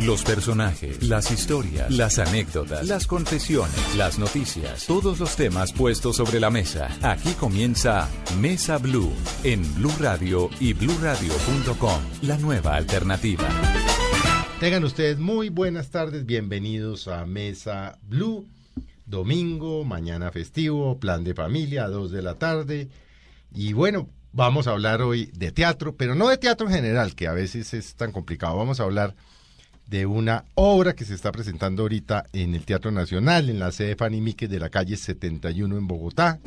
Los personajes, las historias, las anécdotas, las confesiones, las noticias, todos los temas puestos sobre la mesa. Aquí comienza Mesa Blue en Blue Radio y bluradio.com, la nueva alternativa. Tengan ustedes muy buenas tardes, bienvenidos a Mesa Blue. Domingo, mañana festivo, plan de familia a 2 de la tarde. Y bueno, vamos a hablar hoy de teatro, pero no de teatro en general, que a veces es tan complicado. Vamos a hablar de una obra que se está presentando ahorita en el Teatro Nacional, en la sede Fanny Míquez de la calle 71 en Bogotá,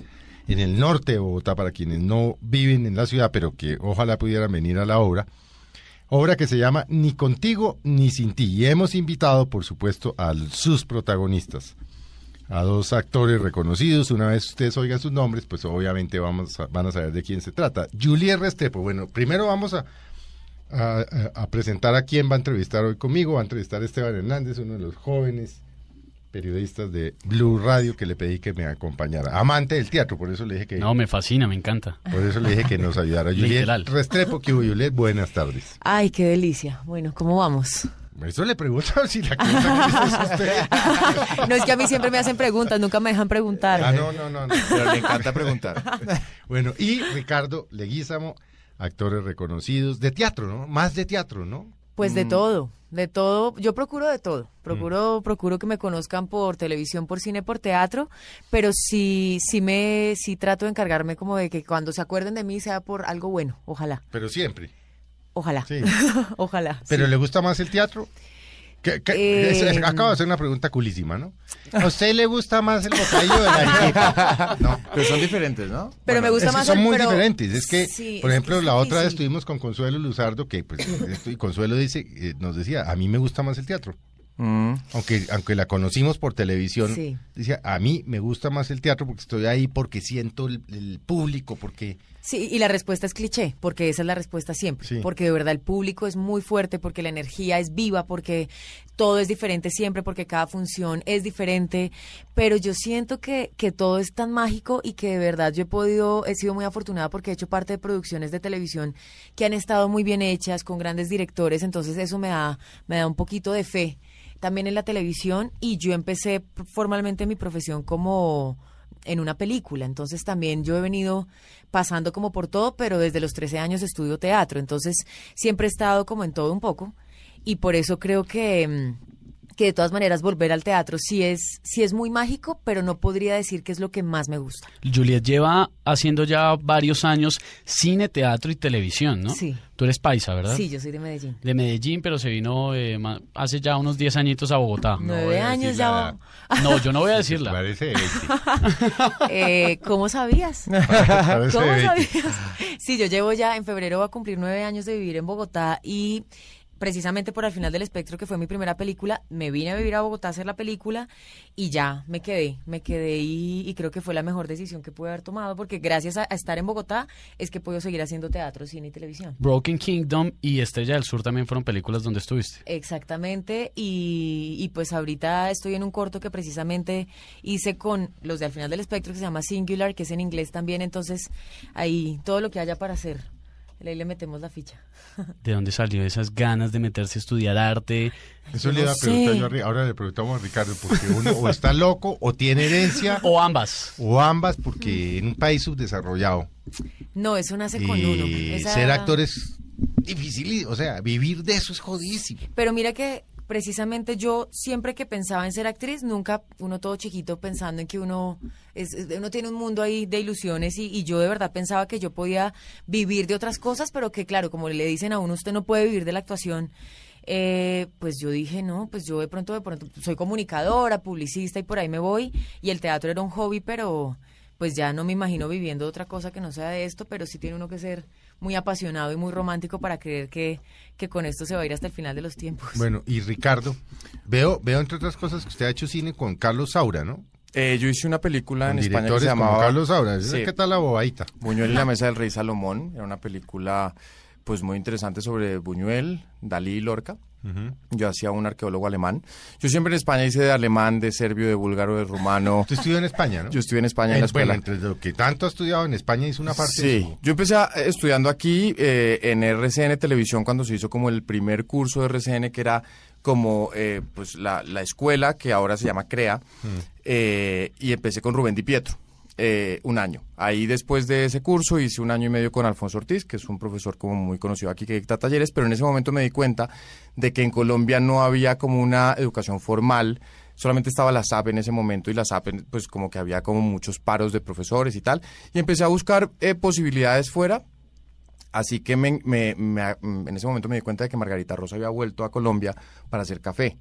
en el norte de Bogotá, para quienes no viven en la ciudad, pero que ojalá pudieran venir a la obra. Obra que se llama Ni contigo ni sin ti. Y hemos invitado, por supuesto, a sus protagonistas, a dos actores reconocidos. Una vez ustedes oigan sus nombres, pues obviamente vamos a, van a saber de quién se trata. Julie Restrepo. Bueno, primero vamos a a, presentar a quién va a entrevistar hoy conmigo. Va a entrevistar a Esteban Hernández, uno de los jóvenes periodistas de Blue Radio que le pedí que me acompañara. Amante del teatro, por eso le dije que... No, me fascina, me encanta. Por eso le dije que nos ayudara. Juliet Restrepo, que Juliet, buenas tardes. Ay, qué delicia. Bueno, ¿cómo vamos? Eso le pregunto si la es usted. No, es que a mí siempre me hacen preguntas, nunca me dejan preguntar. Ah, no, no, no, no. Pero le encanta preguntar. Bueno, y Ricardo Leguízamo, actores reconocidos, de teatro, ¿no? Más de teatro, ¿no? Pues de mm. todo, de todo. Yo procuro de todo. Procuro, mm. procuro que me conozcan por televisión, por cine, por teatro, pero sí, sí me, sí trato de encargarme como de que cuando se acuerden de mí sea por algo bueno, ojalá. Pero siempre. Ojalá. Sí. ojalá. ¿Pero le gusta más el teatro? Eh, acabo de hacer una pregunta culísima, ¿no? ¿A usted le gusta más el bocadillo de la No, pero son diferentes, ¿no? Pero me gusta más Son muy diferentes. Es que, por ejemplo, la otra vez estuvimos con Consuelo Luzardo, que pues, y Consuelo dice, eh, nos decía, a mí me gusta más el teatro. Mm. Aunque, aunque la conocimos por televisión, decía, a mí me gusta más el teatro porque estoy ahí, porque siento el, público, porque... Sí, y la respuesta es cliché, porque esa es la respuesta siempre, porque de verdad el público es muy fuerte, porque la energía es viva, porque todo es diferente siempre, porque cada función es diferente, pero yo siento que, que todo es tan mágico y que de verdad yo he podido, he sido muy afortunada porque he hecho parte de producciones de televisión que han estado muy bien hechas, con grandes directores, entonces eso me da, me da un poquito de fe también en la televisión. Y yo empecé formalmente mi profesión como en una película. Entonces también yo he venido pasando como por todo, pero desde los 13 años estudio teatro. Entonces siempre he estado como en todo un poco. Y por eso creo que, mm, que de todas maneras volver al teatro sí es, sí es muy mágico, pero no podría decir que es lo que más me gusta. Juliet lleva haciendo ya varios años cine, teatro y televisión, ¿no? Sí. Tú eres paisa, ¿verdad? Sí, yo soy de Medellín. De Medellín, pero se vino eh, hace ya unos 10 añitos a Bogotá. Nueve años ya. No, yo no voy a decirla. Parece eh, ¿Cómo sabías? ¿Cómo sabías? Sí, yo llevo ya, en febrero va a cumplir nueve años de vivir en Bogotá y precisamente por Al final del espectro, que fue mi primera película, me vine a vivir a Bogotá a hacer la película y ya me quedé, me quedé y, creo que fue la mejor decisión que pude haber tomado porque gracias a, estar en Bogotá es que puedo seguir haciendo teatro, cine y televisión. Broken Kingdom y Estrella del Sur también fueron películas donde estuviste. Exactamente y, y pues ahorita estoy en un corto que precisamente hice con los de Al final del espectro que se llama Singular, que es en inglés también, entonces ahí todo lo que haya para hacer ahí le metemos la ficha. ¿De dónde salió esas ganas de meterse a estudiar arte? Eso le iba a preguntar yo, ahora le preguntamos a Ricardo, porque uno o está loco o tiene herencia. O ambas. O ambas, porque en un país subdesarrollado. No, eso nace con uno. Ser actor es difícil, o sea, vivir de eso es jodísimo. Pero mira que precisamente yo siempre que pensaba en ser actriz, nunca uno todo chiquito pensando en que uno es, uno tiene un mundo ahí de ilusiones y, yo de verdad pensaba que yo podía vivir de otras cosas, pero que claro, como le dicen a uno, usted no puede vivir de la actuación. Eh, pues yo dije, no, pues yo de pronto, de pronto soy comunicadora, publicista y por ahí me voy. Y el teatro era un hobby, pero pues ya no me imagino viviendo otra cosa que no sea de esto, pero sí tiene uno que ser muy apasionado y muy romántico para creer que, que con esto se va a ir hasta el final de los tiempos. Bueno, y Ricardo, veo, veo entre otras cosas que usted ha hecho cine con Carlos Saura, ¿no? Eh, yo hice una película en España que se llamaba Carlos Saura. ¿Qué tal la bobadita? Buñuel y la mesa del rey Salomón. Era una película pues muy interesante sobre Buñuel, Dalí y Lorca. Yo hacía un arqueólogo alemán. Yo siempre en España hice de alemán, de serbio, de búlgaro, de rumano. ¿Tú estudió en España, no? Yo estudié en España en, la escuela. entre lo que tanto ha estudiado en España hizo una parte Sí, yo empecé estudiando aquí eh, en RCN Televisión cuando se hizo como el primer curso de RCN que era como eh, pues la, la, escuela que ahora se llama CREA Mm. eh, y empecé con Rubén Di Pietro. Eh, un año. Ahí después de ese curso hice un año y medio con Alfonso Ortiz, que es un profesor como muy conocido aquí que dicta talleres, pero en ese momento me di cuenta de que en Colombia no había como una educación formal, solamente estaba la SAP en ese momento y la SAP pues como que había como muchos paros de profesores y tal, y empecé a buscar eh, posibilidades fuera. Así que me, en ese momento me di cuenta de que Margarita Rosa había vuelto a Colombia para hacer café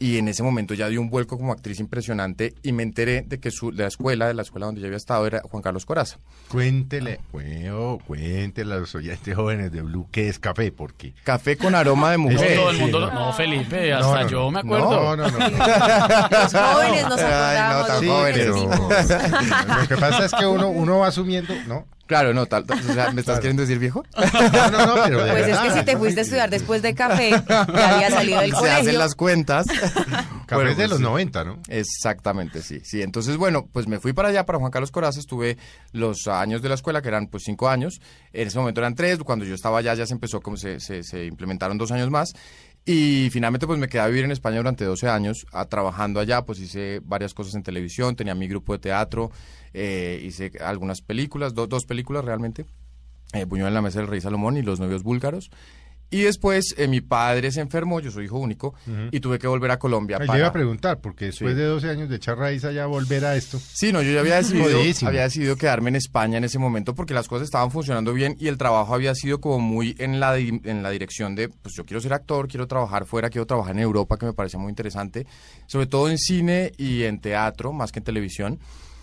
y en ese momento ya dio un vuelco como actriz impresionante y me enteré de que su, de la escuela, de la escuela donde yo había estado, era Juan Carlos Coraza. Cuéntele, bueno, cuéntele a los oyentes jóvenes de Blue qué es café, porque... Café con aroma de mujer. No, todo el mundo, no, Felipe, hasta no, no, yo me No, acuerdo. no, no. los jóvenes nos acordamos. Ay, no, Sí, jóvenes. pero lo que pasa es que uno, uno va asumiendo, ¿no? Claro, no, tal, tal- o sea, ¿me estás Claro. queriendo decir viejo? No, no, no, pero de Pues es que si te ¿no? fuiste a estudiar después de café, ya había salido del Se hacen colegio. las cuentas. Café Bueno, es de pues, los sí. 90, ¿no? Exactamente, sí, sí. Entonces, bueno, pues me fui para allá, para Juan Carlos Coraza, estuve los años de la escuela, que eran pues cinco años, en ese momento eran tres, cuando yo estaba allá ya se empezó, como se, se, se implementaron dos años más, y finalmente pues me quedé a vivir en España durante 12 años, a- trabajando allá, pues hice varias cosas en televisión, tenía mi grupo de teatro, eh, hice algunas películas, do- dos películas realmente, eh, Buñuel en la mesa del rey Salomón y Los novios búlgaros. Y después eh, mi padre se enfermó, yo soy hijo único, y tuve que volver a Colombia. Le para- iba a preguntar, porque después Sí. de 12 años de echar raíz allá, volver a esto. Sí, no, yo ya había decidido, había decidido quedarme en España en ese momento porque las cosas estaban funcionando bien y el trabajo había sido como muy en la, di- en la dirección de, pues yo quiero ser actor, quiero trabajar fuera, quiero trabajar en Europa, que me parecía muy interesante, sobre todo en cine y en teatro, más que en televisión.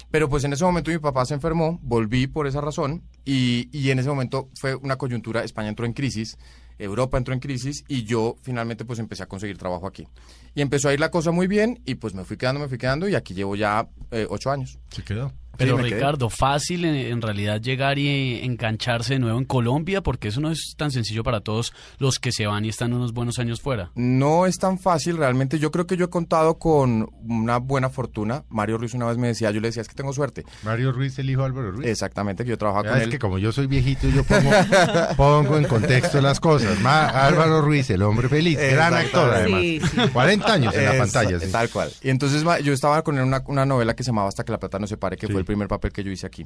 Pero pues en ese momento mi papá se enfermó, volví por esa razón y, y en ese momento fue una coyuntura, España entró en crisis, Europa entró en crisis y yo finalmente pues empecé a conseguir trabajo aquí. Y empezó a ir la cosa muy bien y pues me fui quedando, me fui quedando y aquí llevo ya eh, ocho años. Se quedó. Pero Sí, me quedé. Ricardo, fácil en, en realidad llegar y engancharse de nuevo en Colombia, porque eso no es tan sencillo para todos los que se van y están unos buenos años fuera. No es tan fácil realmente. Yo creo que yo he contado con una buena fortuna. Mario Ruiz una vez me decía, yo le decía, es que tengo suerte. Mario Ruiz, el hijo de Álvaro Ruiz. Exactamente, que yo trabajaba con es él. que como yo soy viejito, yo pongo, pongo en contexto las cosas. Ma- Álvaro Ruiz, el hombre feliz, gran actor además. Sí, sí. 40 años en la pantalla. sí. Tal cual. Y entonces ma- yo estaba con él una, una novela que se llamaba Hasta que la plata no se pare, que Sí. fue el primer papel que yo hice aquí.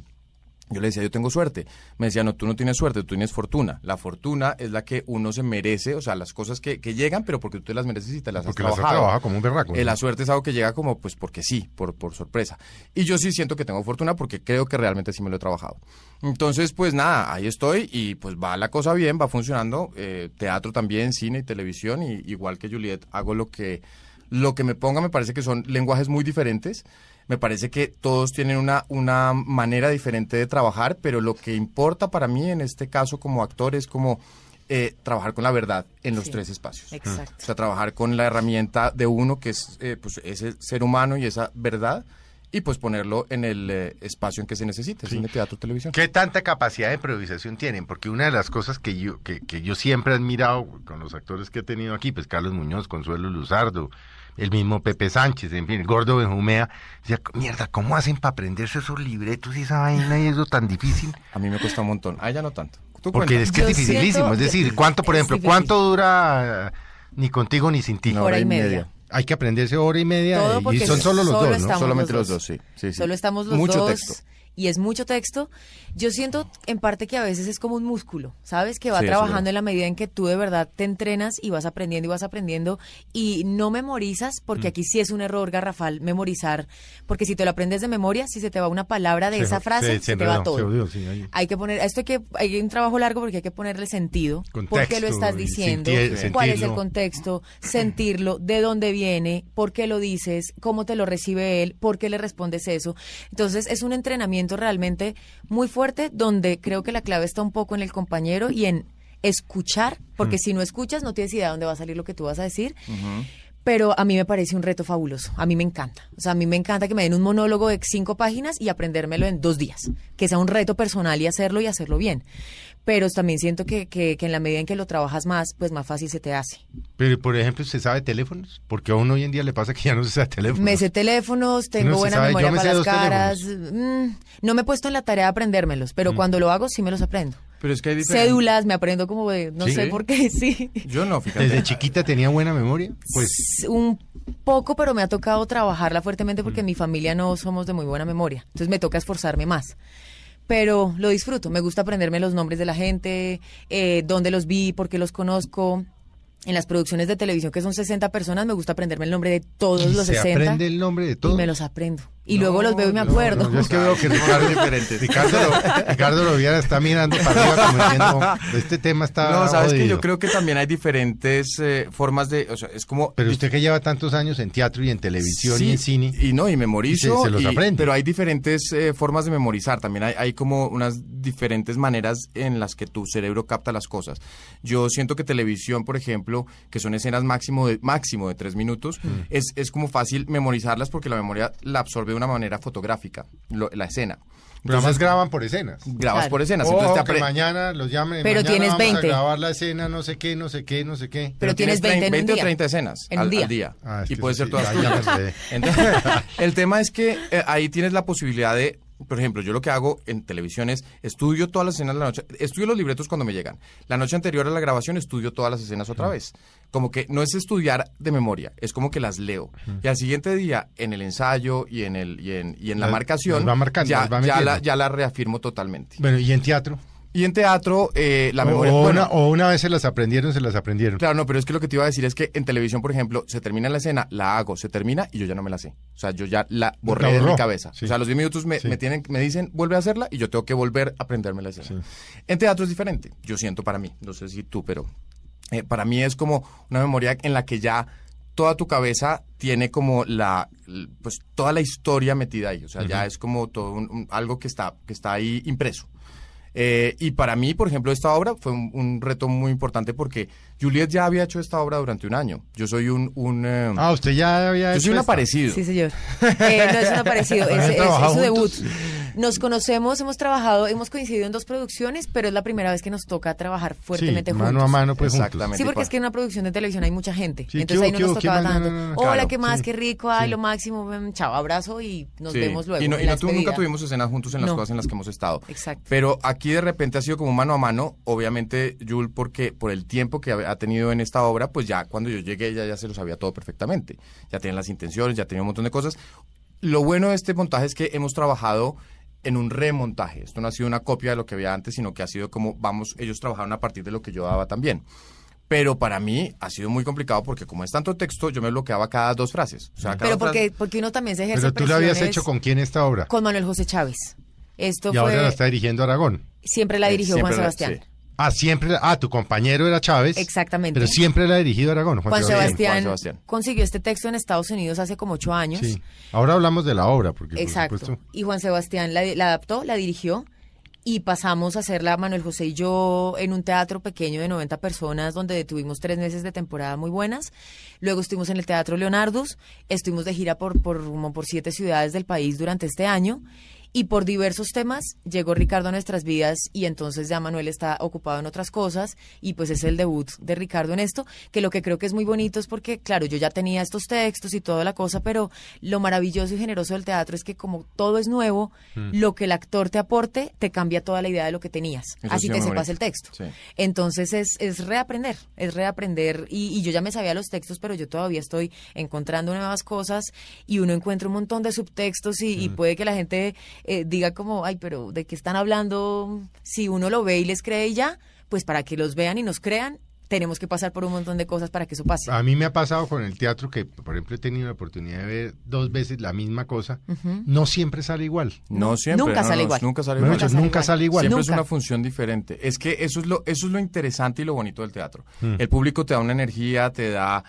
Yo le decía, yo tengo suerte. Me decía, no, tú no tienes suerte, tú tienes fortuna. La fortuna es la que uno se merece, o sea, las cosas que, que llegan, pero porque tú te las mereces y te las Porque has trabajado. trabajado como un berraco. Eh, la suerte es algo que llega como, pues, porque sí, por, por sorpresa. Y yo sí siento que tengo fortuna porque creo que realmente sí me lo he trabajado. Entonces, pues nada, ahí estoy y pues va la cosa bien, va funcionando. Eh, teatro también, cine y televisión. Y igual que Juliet, hago lo que, lo que me ponga, me parece que son lenguajes muy diferentes. Me parece que todos tienen una, una manera diferente de trabajar, pero lo que importa para mí en este caso como actor es como eh, trabajar con la verdad en los Sí. tres espacios. Exacto. O sea, trabajar con la herramienta de uno, que es eh, pues, ese ser humano y esa verdad, y pues ponerlo en el eh, espacio en que se necesite, cine, teatro, televisión. ¿Qué tanta capacidad de improvisación tienen? Porque una de las cosas que yo, que, que yo siempre he admirado con los actores que he tenido aquí, pues Carlos Muñoz, Consuelo Luzardo, el mismo Pepe Sánchez, en fin, el gordo Benjumea, decía, mierda, ¿cómo hacen para aprenderse esos libretos y esa vaina y eso tan difícil? A mí me cuesta un montón. A ella no tanto. Tú Porque cuenta. es que es dificilísimo. siento Es decir, ¿cuánto, por ejemplo, difícil. cuánto dura ni contigo ni sin ti? Una hora y media. Hay que aprenderse hora y media Todo y son solo los solo dos, ¿no? Solamente los los dos. sí. sí, sí. Solo estamos los Mucho dos. texto. Y es mucho texto. Yo siento en parte que a veces es como un músculo, ¿sabes? Que va Sí, trabajando en la medida en que tú de verdad te entrenas y vas aprendiendo y vas aprendiendo y no memorizas, porque Mm. aquí sí es un error garrafal memorizar, porque si te lo aprendes de memoria, si se te va una palabra de Se- esa frase, se- se, se te va todo. Hay que poner, esto hay que, hay un trabajo largo porque hay que ponerle sentido. ¿Por qué lo estás diciendo? sentir- ¿Cuál es el contexto? Sentirlo, de dónde viene, por qué lo dices, cómo te lo recibe él, por qué le respondes eso. Entonces es un entrenamiento realmente muy fuerte donde creo que la clave está un poco en el compañero y en escuchar, porque Mm. si no escuchas no tienes idea de dónde va a salir lo que tú vas a decir. Pero a mí me parece un reto fabuloso. A mí me encanta. O sea, a mí me encanta que me den un monólogo de cinco páginas y aprendérmelo en dos días. Que sea un reto personal y hacerlo y hacerlo bien. Pero también siento que, que, en la medida en que lo trabajas más, pues más fácil se te hace. Pero, por ejemplo, ¿usted sabe teléfonos? Porque a uno hoy en día le pasa que ya no se sabe teléfonos. Me sé teléfonos, tengo buena memoria para las caras. Mm, no me he puesto en la tarea de aprendérmelos, pero mm. cuando lo hago sí me los aprendo. Pero es que hay Cédulas, me aprendo como de, no sé por qué, sí. Yo no, fíjate. ¿Desde chiquita tenía buena memoria? Pues un poco, pero me ha tocado trabajarla fuertemente porque en mi familia no somos de muy buena memoria. Entonces me toca esforzarme más pero lo disfruto. Me gusta aprenderme los nombres de la gente, eh, dónde los vi, por qué los conozco en las producciones de televisión que son 60 personas, me gusta aprenderme el nombre de todos los se 60. aprende el nombre de todos? Y me los aprendo. Y luego los veo y me acuerdo. yo es que veo que Ricardo, diferentes. Ricardo, Ricardo está mirando para arriba como diciendo, este tema está No, sabes que yo creo que también hay diferentes eh, formas de, o sea, es como... Pero usted que lleva tantos años en teatro y en televisión y en cine. Y no, y memorizo. se, los aprende. Pero hay diferentes eh, formas de memorizar, también hay, hay como unas diferentes maneras en las que tu cerebro capta las cosas. Yo siento que televisión, por ejemplo, que son escenas máximo de, máximo de tres minutos, mm. es, es como fácil memorizarlas porque la memoria la absorbe una manera fotográfica, la escena. Pero además graban por escenas. Grabas por escenas. Ojo, que mañana los llamen. Pero tienes 20. A grabar la escena, no sé qué, no sé qué, no sé qué. Pero, tienes 20, 20 o 30 escenas al, día. Ah, y puede ser todas tuyas. el tema es que eh, ahí tienes la posibilidad de por ejemplo, yo lo que hago en televisión es estudio todas las escenas de la noche, estudio los libretos cuando me llegan. La noche anterior a la grabación estudio todas las escenas otra vez. Como que no es estudiar de memoria, es como que las leo. Y al siguiente día, en el ensayo y en el y en, y en la, marcación, ya, la, ya la reafirmo totalmente. Bueno, ¿y en teatro? Y en teatro, eh, la memoria... O, una, o una vez se las aprendieron, se las aprendieron. Claro, no, pero es que lo que te iba a decir es que en televisión, por ejemplo, se termina la escena, la hago, se termina y yo ya no me la sé. O sea, yo ya la borré de mi cabeza. O sea, los 10 minutos me, tienen, me dicen, vuelve a hacerla y yo tengo que volver a aprenderme la escena. En teatro es diferente, yo siento para mí, no sé si tú, pero eh, para mí es como una memoria en la que ya toda tu cabeza tiene como la pues toda la historia metida ahí o sea ya es como todo algo que está que está ahí impreso eh, y para mí, por ejemplo, esta obra fue un, reto muy importante porque Juliet ya había hecho esta obra durante un año. Yo soy un... un eh, ah, usted ya había Yo soy un aparecido. Sí, señor. Eh, no es un aparecido, es, su debut. Nos conocemos, hemos trabajado, hemos coincidido en dos producciones, pero es la primera vez que nos toca trabajar fuertemente juntos. mano a mano, pues Exactamente. Sí, porque es que en una producción de televisión hay mucha gente. entonces ahí no nos tocaba tanto. Hola, ¿qué más? Qué rico, ay, lo máximo. Chao, abrazo y nos vemos luego. Y, no, y nunca tuvimos escenas juntos en las cosas en las que hemos estado. Exacto. Pero aquí de repente ha sido como mano a mano, obviamente, Jules, porque por el tiempo que ha tenido en esta obra, pues ya cuando yo llegué ella ya se lo sabía todo perfectamente. Ya tenía las intenciones, ya tenía un montón de cosas. Lo bueno de este montaje es que hemos trabajado en un remontaje. Esto no ha sido una copia de lo que había antes, sino que ha sido como, vamos, ellos trabajaron a partir de lo que yo daba también. Pero para mí ha sido muy complicado porque como es tanto texto, yo me bloqueaba cada dos frases. Pero porque, porque uno también se ejerce Pero tú lo habías hecho con quién esta obra? Con Manuel José Chávez. Esto y ahora la está dirigiendo Aragón. Siempre la dirigió Juan Sebastián. Ah, siempre. Ah, tu compañero era Chávez. Exactamente. Pero siempre la ha dirigido Aragón. Juan, Sebastián, consiguió este texto en Estados Unidos hace como ocho años. Sí. Ahora hablamos de la obra. Porque, Exacto. y Juan Sebastián la, adaptó, la dirigió y pasamos a hacerla Manuel José y yo en un teatro pequeño de 90 personas donde tuvimos tres meses de temporada muy buenas. Luego estuvimos en el Teatro Leonardos, estuvimos de gira por, por, por siete ciudades del país durante este año y por diversos temas llegó Ricardo a nuestras vidas y entonces ya Manuel está ocupado en otras cosas y pues es el debut de Ricardo en esto, que lo que creo que es muy bonito es porque, claro, yo ya tenía estos textos y toda la cosa, pero lo maravilloso y generoso del teatro es que como todo es nuevo, mm. lo que el actor te aporte te cambia toda la idea de lo que tenías, así te sepas el texto. Entonces es, es reaprender, es reaprender y, yo ya me sabía los textos, pero yo todavía estoy encontrando nuevas cosas y uno encuentra un montón de subtextos y, mm. puede que la gente eh, diga como, ay, pero ¿de qué están hablando? Si uno lo ve y les cree ya, pues para que los vean y nos crean, tenemos que pasar por un montón de cosas para que eso pase. A mí me ha pasado con el teatro que, por ejemplo, he tenido la oportunidad de ver dos veces la misma cosa. No siempre sale igual. No siempre. Nunca sale igual. Nunca sale igual. Nunca, sale igual. Siempre es una función diferente. Es que eso es lo, eso es lo interesante y lo bonito del teatro. Mm. El público te da una energía, te da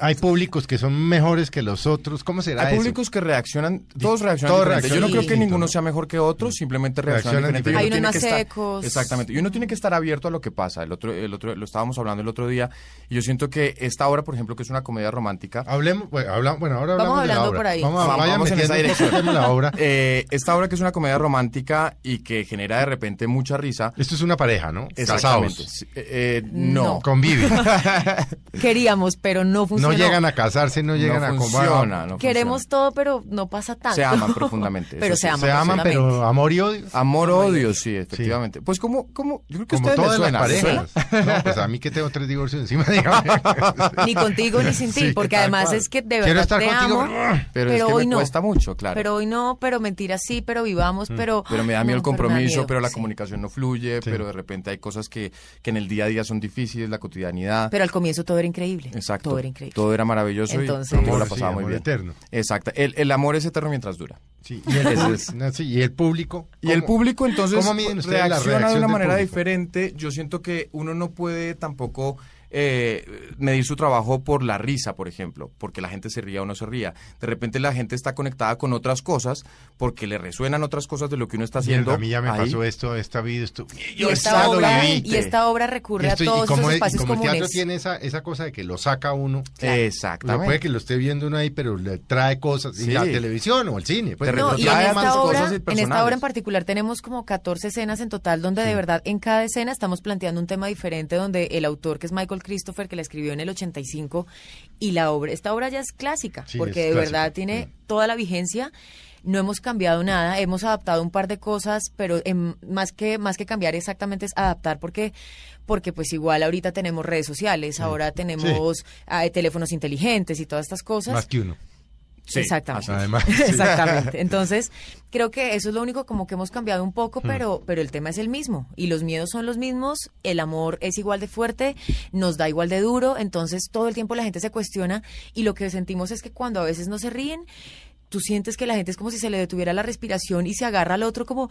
hay públicos que son mejores que los otros. ¿Cómo será Hay públicos que reaccionan, todos reaccionan diferente. Yo no creo que ninguno sea mejor que otro, simplemente reaccionan, diferente. Hay unos más secos. exactamente. Y uno tiene que estar abierto a lo que pasa. El otro, el otro, lo estábamos hablando el otro día. Y yo siento que esta obra, por ejemplo, que es una comedia romántica. Hablemos, bueno, habla, bueno ahora hablamos vamos hablando de la obra. por ahí. Vamos, vamos en esa dirección. La obra. Eh, esta obra que es una comedia romántica y que genera de repente mucha risa. Esto es una pareja, ¿no? Exactamente. Eh, no. No. Conviven. Queríamos, pero no funcionó. no llegan a casarse, no llegan no a funciona, no Queremos funciona. todo, pero no pasa tanto. Se aman profundamente. pero se. Se aman, pero amor y odio. Amor, odio, sí, efectivamente. Pues como, como, yo creo que Como todas las. No, pues a mí que tengo tres divorcios encima, dígame. Ni contigo ni sin ti, Sí, porque además cual. es que de Quiero verdad estar te contigo, amo. pero- Pero, Pero es que hoy me no. cuesta mucho, claro. Pero hoy no, pero mentira sí, pero vivamos, pero... Mm. Pero me da miedo el pero compromiso, pero la comunicación no fluye, pero de repente hay cosas que, que en el día a día son difíciles, la cotidianidad. Pero al comienzo todo era increíble. Exacto. Todo era increíble. Todo era maravilloso Entonces- y yo la Amor, pasaba sí, muy bien. eterno. Exacto. El, el amor es eterno mientras dura. Sí, y el, público- es. no, sí, y el público. Y el ¿cómo- público entonces ¿Cómo miden ustedes la reacciona de una manera público? diferente. Yo siento que uno no puede tampoco eh, medir su trabajo por la risa, por ejemplo, porque la gente se ría o no se ría. De repente la gente está conectada con otras cosas porque le resuenan otras cosas de lo que uno está haciendo. Mierda, a mí ya me ahí. pasó esto, esta vida, esto. Y Yo esta, obra, y esta obra recurre Esto- a todos y como, esos y espacios como el teatro comunes. tiene esa, esa cosa de que lo saca uno. Exactamente. O sea, puede que lo esté viendo uno ahí, pero le trae cosas. Y Sí. la televisión o el cine. Pues, No, y en esta, más obra, cosas en esta personales. obra en particular tenemos como 14 escenas en total donde de verdad en cada escena estamos planteando un tema diferente donde el autor que es Michael Christopher que la escribió en el 85 y la obra esta obra ya es clásica Sí, porque es de clásica, verdad tiene toda la vigencia no hemos cambiado nada, hemos adaptado un par de cosas, pero em, más que más que cambiar exactamente es adaptar porque porque pues igual ahorita tenemos redes sociales, ahora tenemos ah, teléfonos inteligentes y todas estas cosas. Más que uno. Sí, Exactamente. Además, sí. Exactamente. Entonces, creo que eso es lo único como que hemos cambiado un poco, Hmm. pero, pero el tema es el mismo. Y los miedos son los mismos, el amor es igual de fuerte, nos da igual de duro, entonces todo el tiempo la gente se cuestiona y lo que sentimos es que cuando a veces no se ríen, tú sientes que la gente es como si se le detuviera la respiración y se agarra al otro como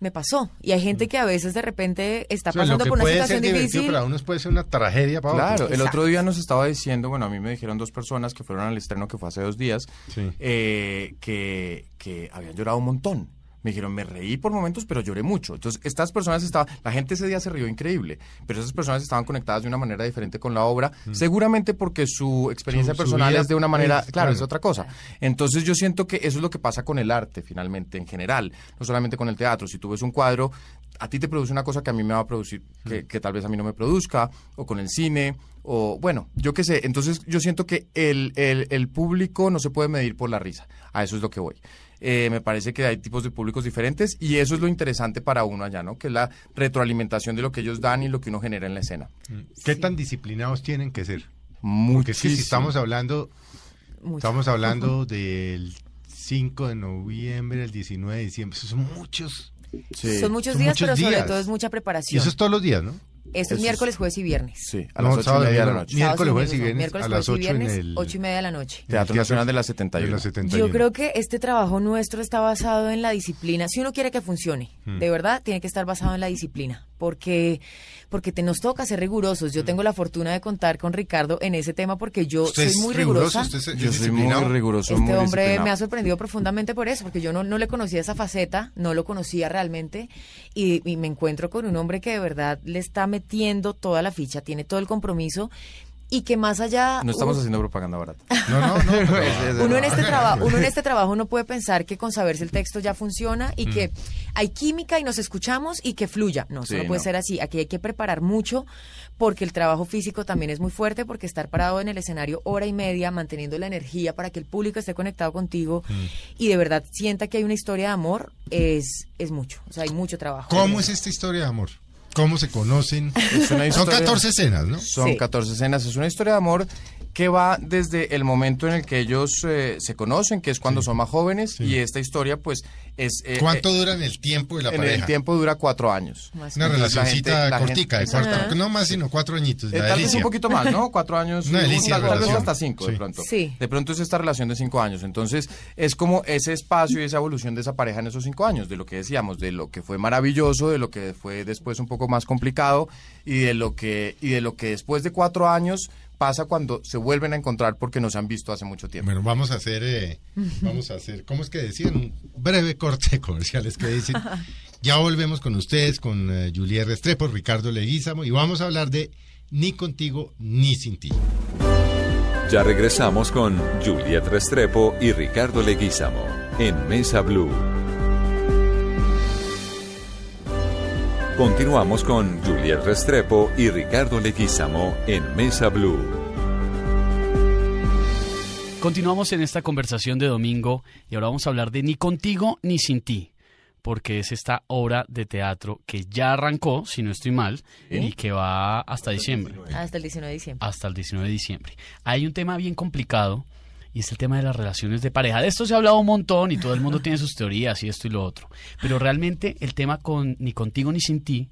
me pasó. Y hay gente que a veces de repente está. O sea, lo pasando que por una situación difícil. para unos puede ser una tragedia para Claro, otros. el otro día nos estaba diciendo, bueno, a mí me dijeron dos personas que fueron al estreno que fue hace dos días, Sí. eh, que, que habían llorado un montón. Me dijeron, me reí por momentos, pero lloré mucho. Entonces, estas personas estaban, la gente ese día se rió increíble, pero esas personas estaban conectadas de una manera diferente con la obra, seguramente porque su experiencia Mm. Su- personal es de una manera, es- claro, claro. es otra cosa. Entonces, yo siento que eso es lo que pasa con el arte, finalmente, en general, no solamente con el teatro. Si tú ves un cuadro, a ti te produce una cosa que a mí me va a producir, Mm. que, que tal vez a mí no me produzca, o con el cine, o bueno, yo qué sé. Entonces yo siento que el, el, el público no se puede medir por la risa. A eso es lo que voy. Eh, me parece que hay tipos de públicos diferentes y eso es lo interesante para uno allá, ¿no? Que es la retroalimentación de lo que ellos dan y lo que uno genera en la escena. ¿Qué tan disciplinados tienen que ser? Porque Muchísimo. es que si estamos hablando, Mucho. estamos hablando del 5 de noviembre, el 19 de diciembre, esos son muchos. Sí. Son muchos Son días, muchos pero sobre todo es mucha Y preparación. eso es todos los días, ¿no? Esto es eso es- miércoles, jueves y viernes. Sí, a No, las ocho y media de la noche. Miércoles, jueves y viernes, miércoles, a las jueves y 8 en viernes, el- ocho y media de la noche. Teatro Nacional de la 71. de la 71. Yo creo que este trabajo nuestro está basado en la disciplina. Si uno quiere que funcione, Hmm. de verdad, tiene que estar basado en la disciplina, porque porque te nos toca ser rigurosos. Yo tengo la fortuna de contar con Ricardo en ese tema porque yo Usted soy muy riguroso, rigurosa. usted es- Yo soy muy riguroso, Este muy hombre me ha sorprendido profundamente por eso, porque yo no, no le conocía esa faceta, no lo conocía realmente, y, y me encuentro con un hombre que de verdad le está metiendo toda la ficha, tiene todo el compromiso, y que más allá... No estamos haciendo propaganda barata. No, no, no. uno en este trabajo uno en este trabajo no puede pensar que con saberse el texto ya funciona y que hay química y nos escuchamos y que fluya no eso Sí, no puede no. ser así aquí hay que preparar mucho porque el trabajo físico también es muy fuerte porque estar parado en el escenario hora y media manteniendo la energía para que el público esté conectado contigo y de verdad sienta que hay una historia de amor es es mucho o sea hay mucho trabajo ¿Cómo es esta historia de amor? ¿Cómo se conocen? Es una Son historia- 14 escenas, ¿no? Son Sí. 14 escenas. Es una historia de amor que va desde el momento en el que ellos eh, se conocen, que es cuando son más jóvenes, Sí. y esta historia, pues, es... eh, ¿Cuánto eh, dura en el tiempo de la en pareja? el tiempo dura cuatro años. Más Una relacioncita gente- cortica, de cuarto, no más sino cuatro añitos. Eh, tal vez un poquito más, ¿no? Cuatro años. Una delicia tal, tal vez hasta cinco, de pronto. Sí. De pronto es esta relación de cinco años. Entonces, es como ese espacio y esa evolución de esa pareja en esos cinco años, de lo que decíamos, de lo que fue maravilloso, de lo que fue después un poco más complicado y de lo que, y de lo que después de cuatro años pasa cuando se vuelven a encontrar porque no se han visto hace mucho tiempo. Bueno, vamos a hacer, eh, vamos a hacer, ¿cómo es que decían? Un breve corte de comerciales que dicen. Ya volvemos con ustedes, con uh, Juliet Restrepo, Ricardo Leguízamo, y vamos a hablar de Ni contigo ni sin ti. Ya regresamos con Juliet Restrepo y Ricardo Leguízamo en Mesa Blue. Continuamos con Juliet Restrepo y Ricardo Leguízamo en Mesa Blue. Continuamos en esta conversación de domingo y ahora vamos a hablar de Ni contigo ni sin ti, porque es esta obra de teatro que ya arrancó, si no estoy mal, y que va hasta diciembre. Hasta el 19 de diciembre. Hasta el 19 de diciembre. Hay un tema bien complicado y es el tema de las relaciones de pareja. De esto se ha hablado un montón y todo el mundo tiene sus teorías y esto y lo otro. Pero realmente el tema con ni contigo ni sin ti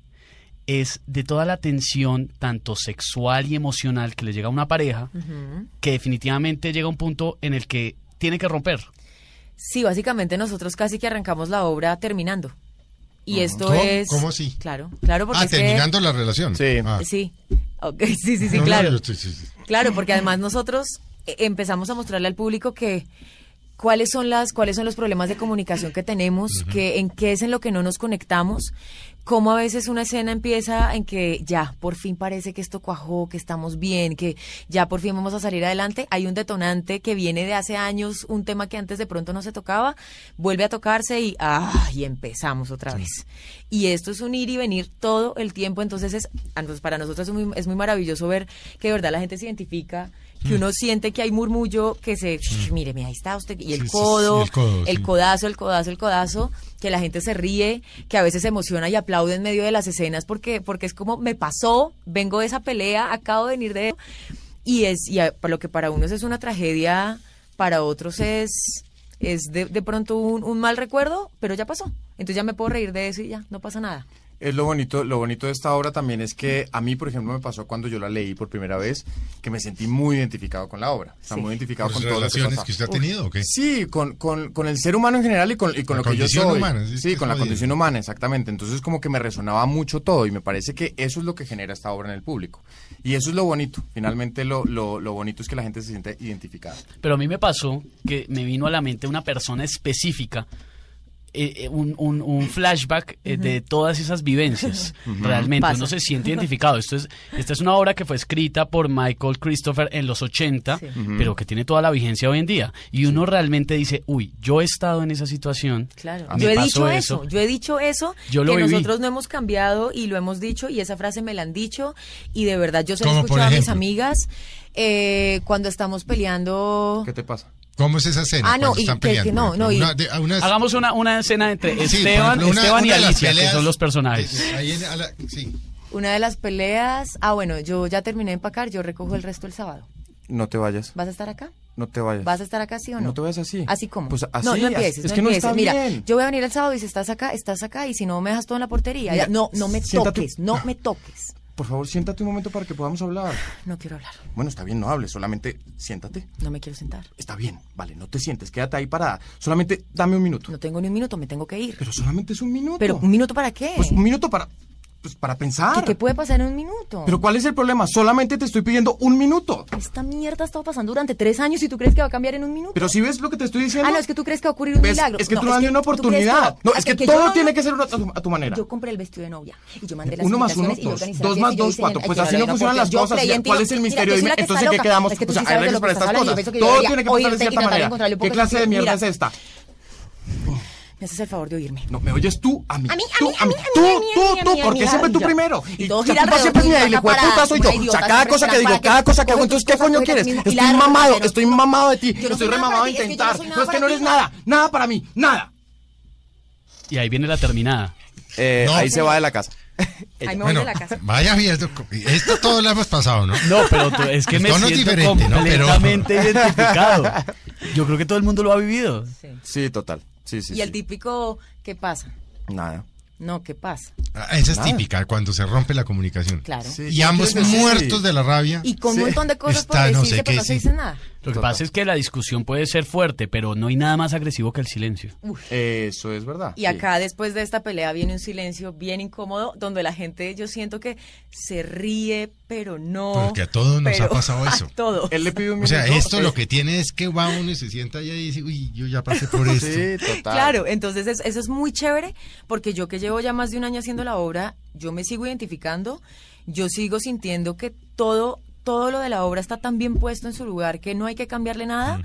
es de toda la tensión, tanto sexual y emocional, que le llega a una pareja, que definitivamente llega a un punto en el que tiene que romper. Sí, básicamente nosotros casi que arrancamos la obra terminando. Y esto ¿Cómo? es... ¿Cómo así? Claro, claro, porque Ah, es que- terminando la relación. Sí. Ah. Sí, Ok, sí, sí, sí, No, no, claro. yo estoy- sí, sí. Claro, porque además nosotros empezamos a mostrarle al público que cuáles son las cuáles son los problemas de comunicación que tenemos, que en qué es en lo que no nos conectamos, cómo a veces una escena empieza en que ya por fin parece que esto cuajó, que estamos bien, que ya por fin vamos a salir adelante, hay un detonante que viene de hace años, un tema que antes de pronto no se tocaba, vuelve a tocarse y ah, y empezamos otra vez. Y esto es un ir y venir todo el tiempo, entonces es para nosotros es muy, es muy maravilloso ver que de verdad la gente se identifica que uno siente que hay murmullo, que se, mire, mira, ahí está usted, y el Sí, codo, sí, el codo, el sí. codazo, el codazo, el codazo, que la gente se ríe, que a veces se emociona y aplaude en medio de las escenas porque, porque es como, me pasó, vengo de esa pelea, acabo de venir de... Y es, y a- para lo que para unos es una tragedia, para otros es, es de, de pronto un, un mal recuerdo, pero ya pasó. Entonces ya me puedo reír de eso y ya, no pasa nada. Es lo bonito, lo bonito de esta obra también es que a mí, por ejemplo, me pasó cuando yo la leí por primera vez, que me sentí muy identificado con la obra. Sí. muy identificado ¿Por con las todo lo que relaciones que usted ha tenido o qué? Sí, con, con, con el ser humano en general y con, y con La lo que yo soy. humana, sí, con la condición humana, exactamente. Entonces como que me resonaba mucho todo y me parece que eso es lo que genera esta obra en el público. Y eso es lo bonito. Finalmente lo, lo, lo bonito es que la gente se siente identificada. Pero a mí me pasó que me vino a la mente una persona específica, eh, eh, un, un- un flashback eh, de todas esas vivencias. Realmente, Pasa. uno se siente identificado. Esto es, esta es una obra que fue escrita por Michael Christopher en los 80, Sí. pero que tiene toda la vigencia hoy en día. Y uno realmente dice, uy, yo he estado en esa situación. Claro, me yo he dicho eso. yo he dicho eso, Yo lo que viví. nosotros no hemos cambiado y lo hemos dicho y esa frase me la han dicho y de verdad yo se la he ¿Cómo, por escuchado a mis amigas eh, cuando estamos peleando. ¿Qué te pasa? ¿Cómo es esa escena? Ah, no, y están que no, no? Una- de- Hagamos una, una escena entre Esteban, ejemplo, una- Esteban y Alicia, que son los personajes. Ahí en- a la- sí. Una de las peleas, ah bueno, yo ya terminé de empacar, yo recojo el resto el sábado. No te vayas. ¿Vas a estar acá? No te vayas. ¿Vas a estar acá sí o no? No te vayas así. Así como. Pues así, no, no empieces, es no que no empieces. está Mira, bien. yo voy a venir el sábado y si estás acá, estás acá y si no me dejas todo en la portería. Mira, Ya, no, no me siéntate- toques, no me toques. Por favor, siéntate un momento para que podamos hablar. No quiero hablar, Bueno, está bien, no hables, solamente siéntate. no me quiero sentar. Está bien, vale, no te sientes, quédate ahí parada. Solamente dame un minuto. No tengo ni un minuto, me tengo que ir. Pero solamente es un minuto. Pero un minuto para qué? Pues un minuto para, pues, para pensar. ¿Qué, puede pasar en un minuto? Pero ¿cuál es el problema? Solamente te estoy pidiendo un minuto. Esta mierda ha estado pasando durante tres años y tú crees que va a cambiar en un minuto. Pero si ves lo que te estoy diciendo. Ah, no, es que tú crees que va a ocurrir un ¿Ves? milagro. Es que No, tú no das una oportunidad. que- no, es que, todo no- tiene que ser a tu, a tu manera. Yo compré el vestido de novia y yo mandé las Uno más uno, dos. Dos más dos, cuatro. Pues así no funcionan las cosas. ¿Cuál es el misterio? Dime, entonces, está ¿en qué quedamos? Pues sí hay reglas para estas cosas. Todo tiene que pasar de cierta manera. ¿Qué clase de mierda es esta? Me haces el favor de oírme. No, me oyes tú a mí. A mí, a tú, mí, a mí, a mí, tú, a mí, a tú, mí, a tú, mí, a porque mí, siempre tú primero. Y Y siempre es le fue acá puta soy yo. O sea, cada cosa que digo, cada cosa que hago, entonces, ¿qué coño quieres? Estoy mamado, estoy mamado de ti. Estoy remamado de intentar. No es que no eres nada, nada para mí, nada. Y ahí viene la terminada. Eh, No. Ahí se va de la casa. Ay, me voy Bueno, de la casa. vaya viendo. Esto todo lo hemos pasado, ¿no? No, pero tú- es que El me siento diferente, ¿no? Pero- completamente identificado. Yo creo que todo el mundo lo ha vivido. Sí. Sí, total. Sí, sí. Y el sí. típico, ¿qué pasa? Nada. No, ¿qué pasa? Ah, Esa es Nada. típica, cuando se rompe la comunicación. Claro. Sí, Y ambos muertos de la rabia. Y con Sí. un montón de cosas por Está no decirse, sé pero no se dice nada. Lo que pasa es que la discusión puede ser fuerte, pero no hay nada más agresivo que el silencio. Eso es verdad. Y acá después de esta pelea viene un silencio bien incómodo donde la gente yo siento que se ríe, pero no. Porque a todos nos ha pasado eso. A todos. Él le pide un O sea, minuto, esto eh, lo que tiene es que va uno y se sienta allá y dice, uy, yo ya pasé por esto. Sí, total. Claro, entonces es- eso es muy chévere porque yo que llevo ya más de un año haciendo la obra, yo me sigo identificando, yo sigo sintiendo que todo todo lo de la obra está tan bien puesto en su lugar que no hay que cambiarle nada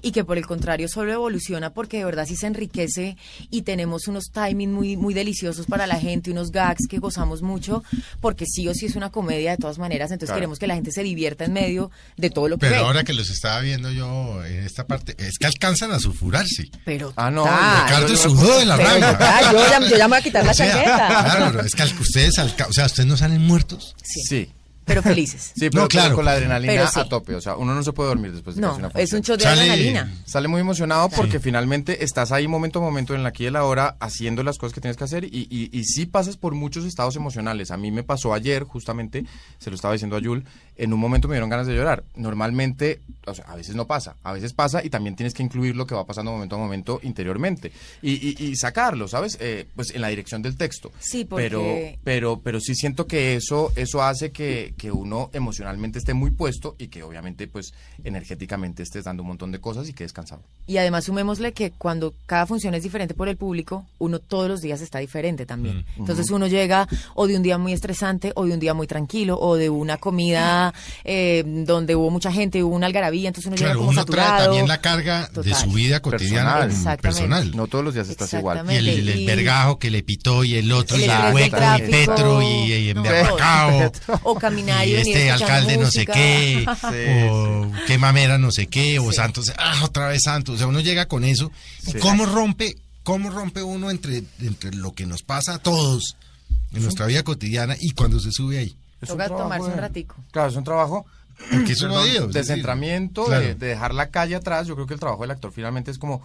y que por el contrario solo evoluciona porque de verdad sí se enriquece y tenemos unos timings muy muy deliciosos para la gente, unos gags que gozamos mucho porque sí o sí es una comedia de todas maneras, entonces Claro. queremos que la gente se divierta en medio de todo lo que Pero ve. ahora que los estaba viendo yo en esta parte, es que alcanzan a sulfurarse. Pero Ah, no. Ricardo sudó de la total, yo ya, yo ya me voy a quitar la O sea, chaqueta. Claro, es que al- ustedes, alca- o sea, ustedes no salen muertos. Sí, Sí. Pero felices. Sí, pero, No, claro. con la adrenalina sí. a tope. O sea, uno no se puede dormir después de que No, hace una es un función. show de Sale- adrenalina. Sale muy emocionado porque finalmente estás ahí momento a momento en la aquí y en la hora haciendo las cosas que tienes que hacer y, y, y sí pasas por muchos estados emocionales. A mí me pasó ayer, justamente, se lo estaba diciendo a Yul, en un momento me dieron ganas de llorar. Normalmente, o sea, a veces no pasa, a veces pasa y también tienes que incluir lo que va pasando momento a momento interiormente y, y, y sacarlo, ¿sabes? Eh, pues en la dirección del texto. Sí, porque- Pero, pero, pero sí siento que eso, eso hace que, que uno emocionalmente esté muy puesto y que obviamente, pues, energéticamente estés dando un montón de cosas y que descansado. Y además sumémosle que cuando cada función es diferente por el público, uno todos los días está diferente también. Entonces uno llega o de un día muy estresante o de un día muy tranquilo o de una comida eh, donde hubo mucha gente, hubo una algarabía, entonces uno llega Claro, como uno trae también la carga de su vida cotidiana Personal. No todos los días estás igual. Y el, el vergajo que le pitó y el otro El y del hueco y. Petro y, y No, emberracao. O caminar y, este alcalde no sé qué, Sí, o qué mamera no sé qué, o Sí. Santos, ah, otra vez Santos. O sea, uno llega con eso. ¿Y Sí. cómo rompe, cómo rompe uno entre, entre lo que nos pasa a todos en nuestra vida cotidiana y cuando se sube ahí? Es Toca trabajo tomarse un ratico. Claro, es un trabajo un de decir, centramiento, claro. de, de dejar la calle atrás. Yo creo que el trabajo del actor finalmente es como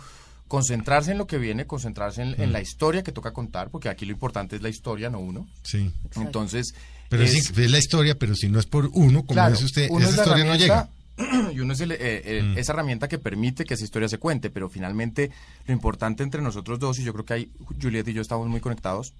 concentrarse en lo que viene, concentrarse en, Mm. en la historia que toca contar, porque aquí lo importante es la historia, no uno. Sí. Entonces, Pero es- sí, es la historia, pero si no es por uno, como Claro, dice usted, uno esa es historia no llega. Y uno es el, eh, eh, Mm. esa herramienta que permite que esa historia se cuente, pero finalmente lo importante entre nosotros dos, y yo creo que ahí Juliet y yo estamos muy conectados,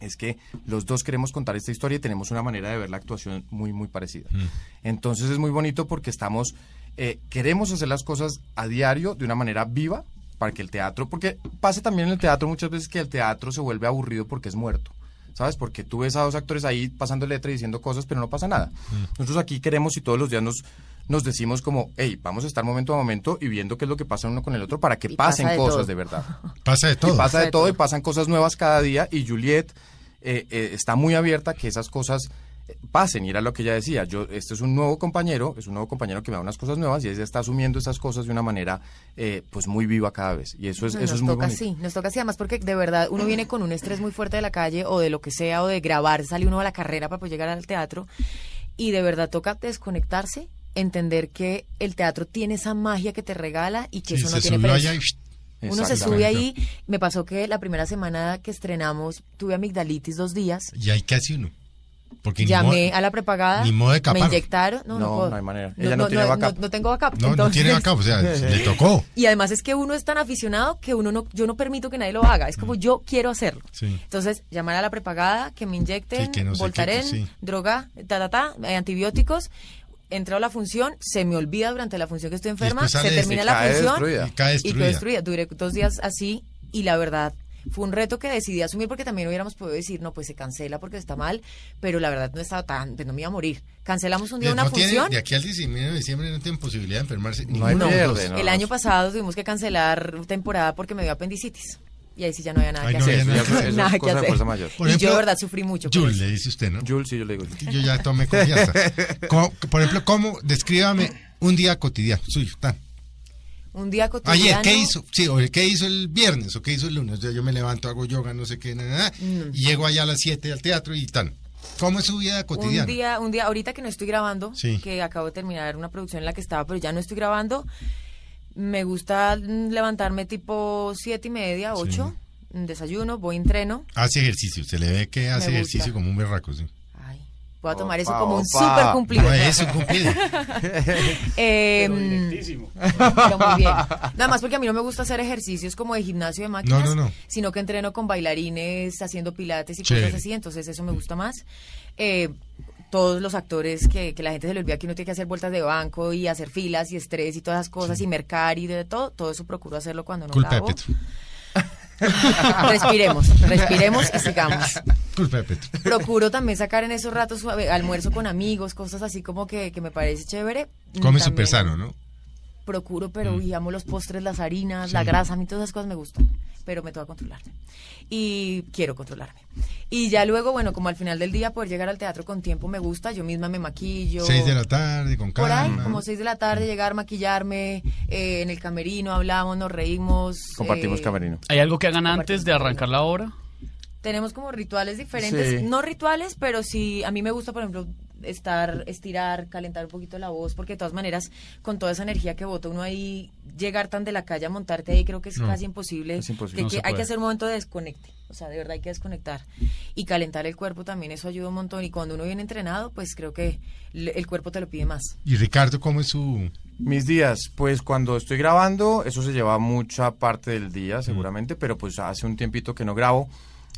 es que los dos queremos contar esta historia y tenemos una manera de ver la actuación muy, muy parecida. Mm. Entonces es muy bonito porque estamos, eh, queremos hacer las cosas a diario de una manera viva para que el teatro, porque pasa también en el teatro muchas veces que el teatro se vuelve aburrido porque es muerto. ¿Sabes? Porque tú ves a dos actores ahí pasando letra y diciendo cosas, pero no pasa nada. Nosotros aquí queremos y todos los días nos, nos decimos como, hey, vamos a estar momento a momento y viendo qué es lo que pasa uno con el otro para que Y pasa pasen de cosas todo. de verdad. Pasa de todo. Y pasa de de todo todo. y pasan cosas nuevas cada día y Juliet eh, eh, está muy abierta a que esas cosas eh, pasen y era lo que ella decía, yo este es un nuevo compañero, es un nuevo compañero que me da unas cosas nuevas y ella está asumiendo esas cosas de una manera eh, pues muy viva cada vez y eso es eso nos es muy toca bonito. así, nos toca así, además porque de verdad uno viene con un estrés muy fuerte de la calle o de lo que sea o de grabar, sale uno a la carrera para poder llegar al teatro y de verdad toca desconectarse, entender que el teatro tiene esa magia que te regala y que Sí, eso no se tiene precio. allá y- Uno se sube ahí, me pasó que la primera semana que estrenamos tuve amigdalitis dos días, y ahí casi uno. Porque llamé modo- a la prepagada, ni modo de me inyectaron, no, no, No, puedo. no hay manera. Ella no tiene backup. No, no tengo backup. No, no entonces- tiene acá, o sea, le tocó. Y además es que uno es tan aficionado que uno no, yo no permito que nadie lo haga. Es como yo quiero hacerlo. Mm. Sí. Entonces, llamar a la prepagada, que me inyecten, Sí, que no sé qué, Voltaren, sí. droga, ta, ta, ta, eh, antibióticos. Entro a la función, se me olvida durante la función que estoy enferma, se termina la cae función destruida. Y cae destruida. destruida. Duré dos días así y la verdad fue un reto que decidí asumir porque también hubiéramos podido decir, no, pues se cancela porque está mal, pero la verdad no estaba tan, pues no me iba a morir. Cancelamos un día una no tiene- función. de aquí al 19 de diciembre no tienen posibilidad de enfermarse. No hay ninguno de los pierde, no. El año pasado tuvimos que cancelar temporada porque me dio apendicitis. Y ahí sí ya no había nada que no hacer. había nada que Nada que hacer. fuerza mayor. Por y ejemplo, yo de verdad sufrí mucho. por Jules, le dice usted, ¿no? Jules, sí, yo le digo. Yo ya tomé confianza. ¿Cómo- por ejemplo, ¿cómo? Descríbame un día cotidiano suyo. tan. Un día cotidiano. Ayer, ¿qué hizo? Sí, o ¿qué hizo el viernes o qué hizo el lunes? O sea, yo me levanto, hago yoga, no sé qué, nada, nada, Mm. y llego allá a las 7 al teatro y tan. ¿Cómo es su vida cotidiana? Un día, un día, ahorita que no estoy grabando, Sí. que acabo de terminar una producción en la que estaba, pero ya no estoy grabando, me gusta levantarme tipo siete y media, ocho, mm, desayuno, voy entreno. Hace ejercicio, se le ve que hace ejercicio como un berraco, sí. Ay, Voy a tomar eso como un súper cumplido. No es un cumplido. eh, pero muy bien. Nada más porque a mí no me gusta hacer ejercicios como de gimnasio de máquinas, No, no, no. sino que entreno con bailarines haciendo pilates y cosas así, entonces eso me gusta más. Eh, todos los actores que, que la gente se le olvida que uno tiene que hacer vueltas de banco y hacer filas y estrés y todas esas cosas y mercar y de todo, todo eso procuro hacerlo cuando no Culpa grabo. Respiremos, respiremos y sigamos. Culpa de Petro. Procuro también sacar en esos ratos suave- almuerzo con amigos, cosas así como que, que me parece chévere. Come súper sano, ¿no? Procuro, pero Mm. amo los postres, las harinas, la grasa, a mí todas esas cosas me gustan, pero me toca controlarme. Y quiero controlarme. Y ya luego, bueno, como al final del día poder llegar al teatro con tiempo me gusta, yo misma me maquillo. Seis de la tarde, con Por ahí, calma. como seis de la tarde, llegar, maquillarme, eh, en el camerino, hablamos, nos reímos. Compartimos eh, camerino. ¿Hay algo que hagan antes de arrancar la obra? tenemos como rituales diferentes, Sí. no rituales, pero sí, a mí me gusta, por ejemplo, estar, estirar, calentar un poquito la voz, porque de todas maneras, con toda esa energía que bota uno ahí, llegar tan de la calle a montarte ahí, creo que es No, casi imposible. es imposible. que- No que se hay que hacer un momento de desconecte, o sea, de verdad hay que desconectar. Y calentar el cuerpo también, eso ayuda un montón. Y cuando uno viene entrenado, pues creo que el cuerpo te lo pide más. Y Ricardo, ¿cómo es su...? Mis días, pues cuando estoy grabando, eso se lleva mucha parte del día seguramente, pero pues hace un tiempito que no grabo.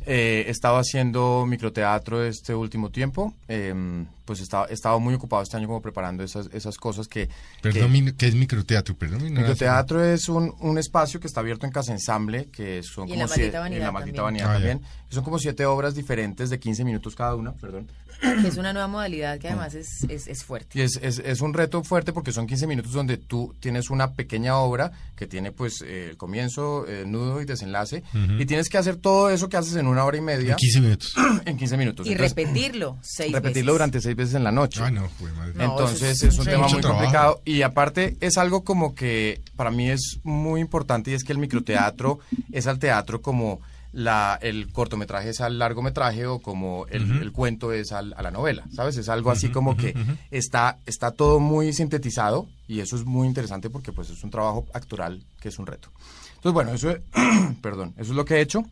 Eh, he estado haciendo microteatro este último tiempo, em, pues he estado, he estado muy ocupado este año como preparando esas, esas cosas que... Perdón, que- ¿qué es microteatro? Perdón. Microteatro es un, un espacio que está abierto en Casa Ensamble, que son Y en como La sie- Maldita Vanidad en la maldita también. vanidad Ah, también, que son como siete obras diferentes de 15 minutos cada una, perdón. Que es una nueva modalidad que además es, es, es fuerte. Y es, es, es un reto fuerte porque son 15 minutos donde tú tienes una pequeña obra que tiene pues eh, el comienzo, el nudo y desenlace y tienes que hacer todo eso que haces en una hora y media En 15 minutos. en 15 minutos. Y Entonces, repetirlo seis repetirlo veces. durante seis veces en la noche. Ah, no, pues madre. No, Entonces es es un tema muy trabajo. complicado y aparte es algo como que para mí es muy importante y es que el microteatro es al teatro como la, el cortometraje es al largometraje o como el, el cuento es al- a la novela, ¿sabes? Es algo así como que está, está todo muy sintetizado y eso es muy interesante porque pues es un trabajo actoral que es un reto. Entonces bueno, eso es, perdón, eso es lo que he hecho.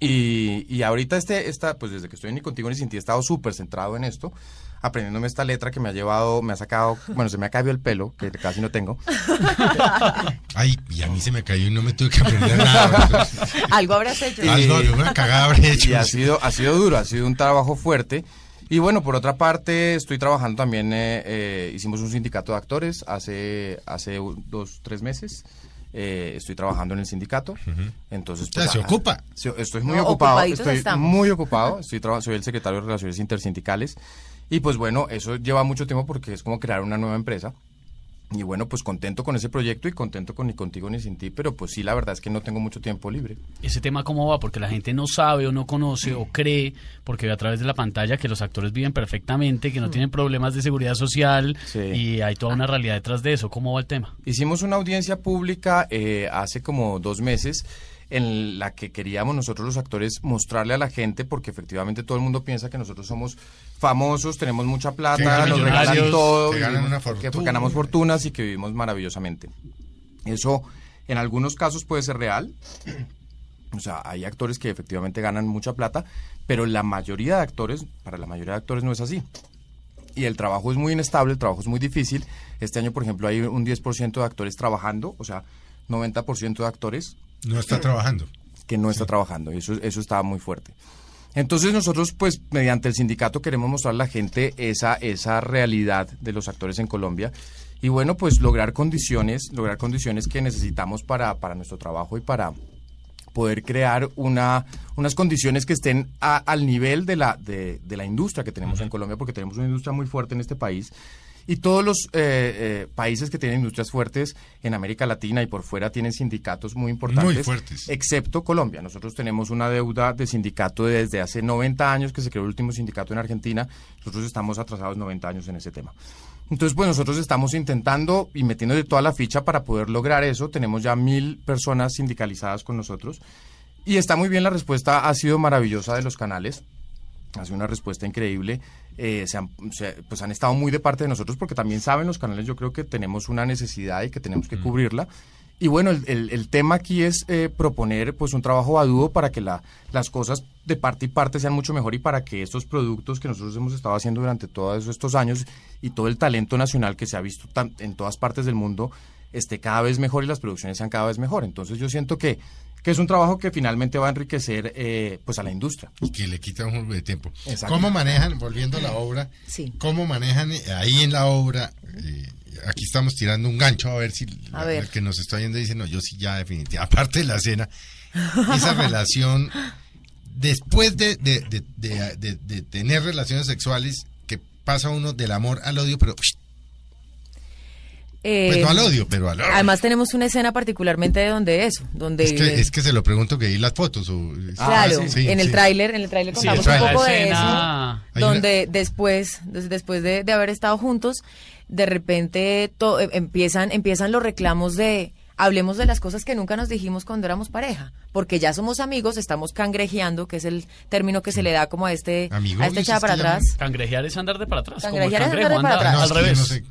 Y, y ahorita este, esta, pues desde que estoy Ni Contigo Ni Sin Ti he estado súper centrado en esto, aprendiéndome esta letra que me ha llevado, me ha sacado, bueno, se me ha caído el pelo, que casi no tengo. Ay, y a mí se me cayó y no me tuve que aprender nada. Algo habrás hecho. Y- Algo, alguna cagada habré hecho. Y ha sido, ha sido duro, ha sido un trabajo fuerte. Y bueno, por otra parte, estoy trabajando también, eh, eh, hicimos un sindicato de actores hace, hace dos, tres meses. Eh, estoy trabajando en el sindicato. Entonces, O sea, se ah, ocupa. estoy muy No, ocupado, estoy estamos. muy ocupado. Estoy soy el secretario de Relaciones Intersindicales. Y pues bueno, eso lleva mucho tiempo porque es como crear una nueva empresa. Y bueno, pues contento con ese proyecto y contento con Ni Contigo Ni Sin Ti, pero pues sí, la verdad es que no tengo mucho tiempo libre. ese tema cómo va, porque la gente no sabe o no conoce o cree, porque ve a través de la pantalla que los actores viven perfectamente, que no tienen problemas de seguridad social Sí. y hay toda una realidad detrás de eso. ¿Cómo va el tema? Hicimos una audiencia pública eh, hace como dos meses en la que queríamos nosotros los actores mostrarle a la gente, porque efectivamente todo el mundo piensa que nosotros somos famosos, tenemos mucha plata, nos regalan todo, que ganan fortuna. ganamos fortunas y que vivimos maravillosamente. Eso en algunos casos puede ser real, o sea, hay actores que efectivamente ganan mucha plata, pero la mayoría de actores, para la mayoría de actores no es así y el trabajo es muy inestable, el trabajo es muy difícil. Este año, por ejemplo, hay un 10% de actores trabajando, o sea, 90% de actores No está trabajando. que no está trabajando, y eso, eso está muy fuerte. Entonces nosotros, pues, mediante el sindicato queremos mostrar a la gente esa, esa realidad de los actores en Colombia y bueno, pues lograr condiciones, lograr condiciones que necesitamos para, para nuestro trabajo y para poder crear una, unas condiciones que estén a- al nivel de la, de, de la industria que tenemos en Colombia, porque tenemos una industria muy fuerte en este país. Y todos los eh, eh, países que tienen industrias fuertes en América Latina y por fuera tienen sindicatos muy importantes. Muy fuertes. Excepto Colombia. Nosotros tenemos una deuda de sindicato desde hace 90 años que se creó el último sindicato en Argentina. Nosotros estamos atrasados 90 años en ese tema. Entonces, pues nosotros estamos intentando y metiéndole toda la ficha para poder lograr eso. Tenemos ya mil personas sindicalizadas con nosotros. Y está muy bien, la respuesta ha sido maravillosa de los canales. Ha sido una respuesta increíble. Eh, se han, se- pues han estado muy de parte de nosotros porque también saben los canales, yo creo que tenemos una necesidad y que tenemos que cubrirla. Y bueno, el, el, tema aquí es eh, proponer pues un trabajo a dúo para que la, las cosas de parte y parte sean mucho mejor y para que estos productos que nosotros hemos estado haciendo durante todos estos años y todo el talento nacional que se ha visto en todas partes del mundo esté cada vez mejor y las producciones sean cada vez mejor. Entonces yo siento que, que es un trabajo que finalmente va a enriquecer eh, pues a la industria. Y que le quita un poco de tiempo. ¿Cómo manejan, volviendo a la obra, sí. cómo manejan eh, ahí en la obra aquí estamos tirando un gancho a ver si el que nos está oyendo dice, no, yo sí ya definitivamente, aparte de la cena, esa relación, después de, de, tener relaciones sexuales, que pasa uno del amor al odio, pero... Eh, pues no al odio, pero al odio. Además tenemos una escena particularmente de donde eso, donde... Es que, se lo pregunto que ahí las fotos. claro, en el tráiler, en el tráiler contamos un poco de eso, donde después, después de, de haber estado juntos, de repente eh, empiezan, empiezan los reclamos de hablemos de las cosas que nunca nos dijimos cuando éramos pareja, porque ya somos amigos, estamos cangrejeando, que es el término que se le da como a este, a este para atrás. Cangrejear es andar de para atrás. Cangrejear es andar de para atrás. al revés.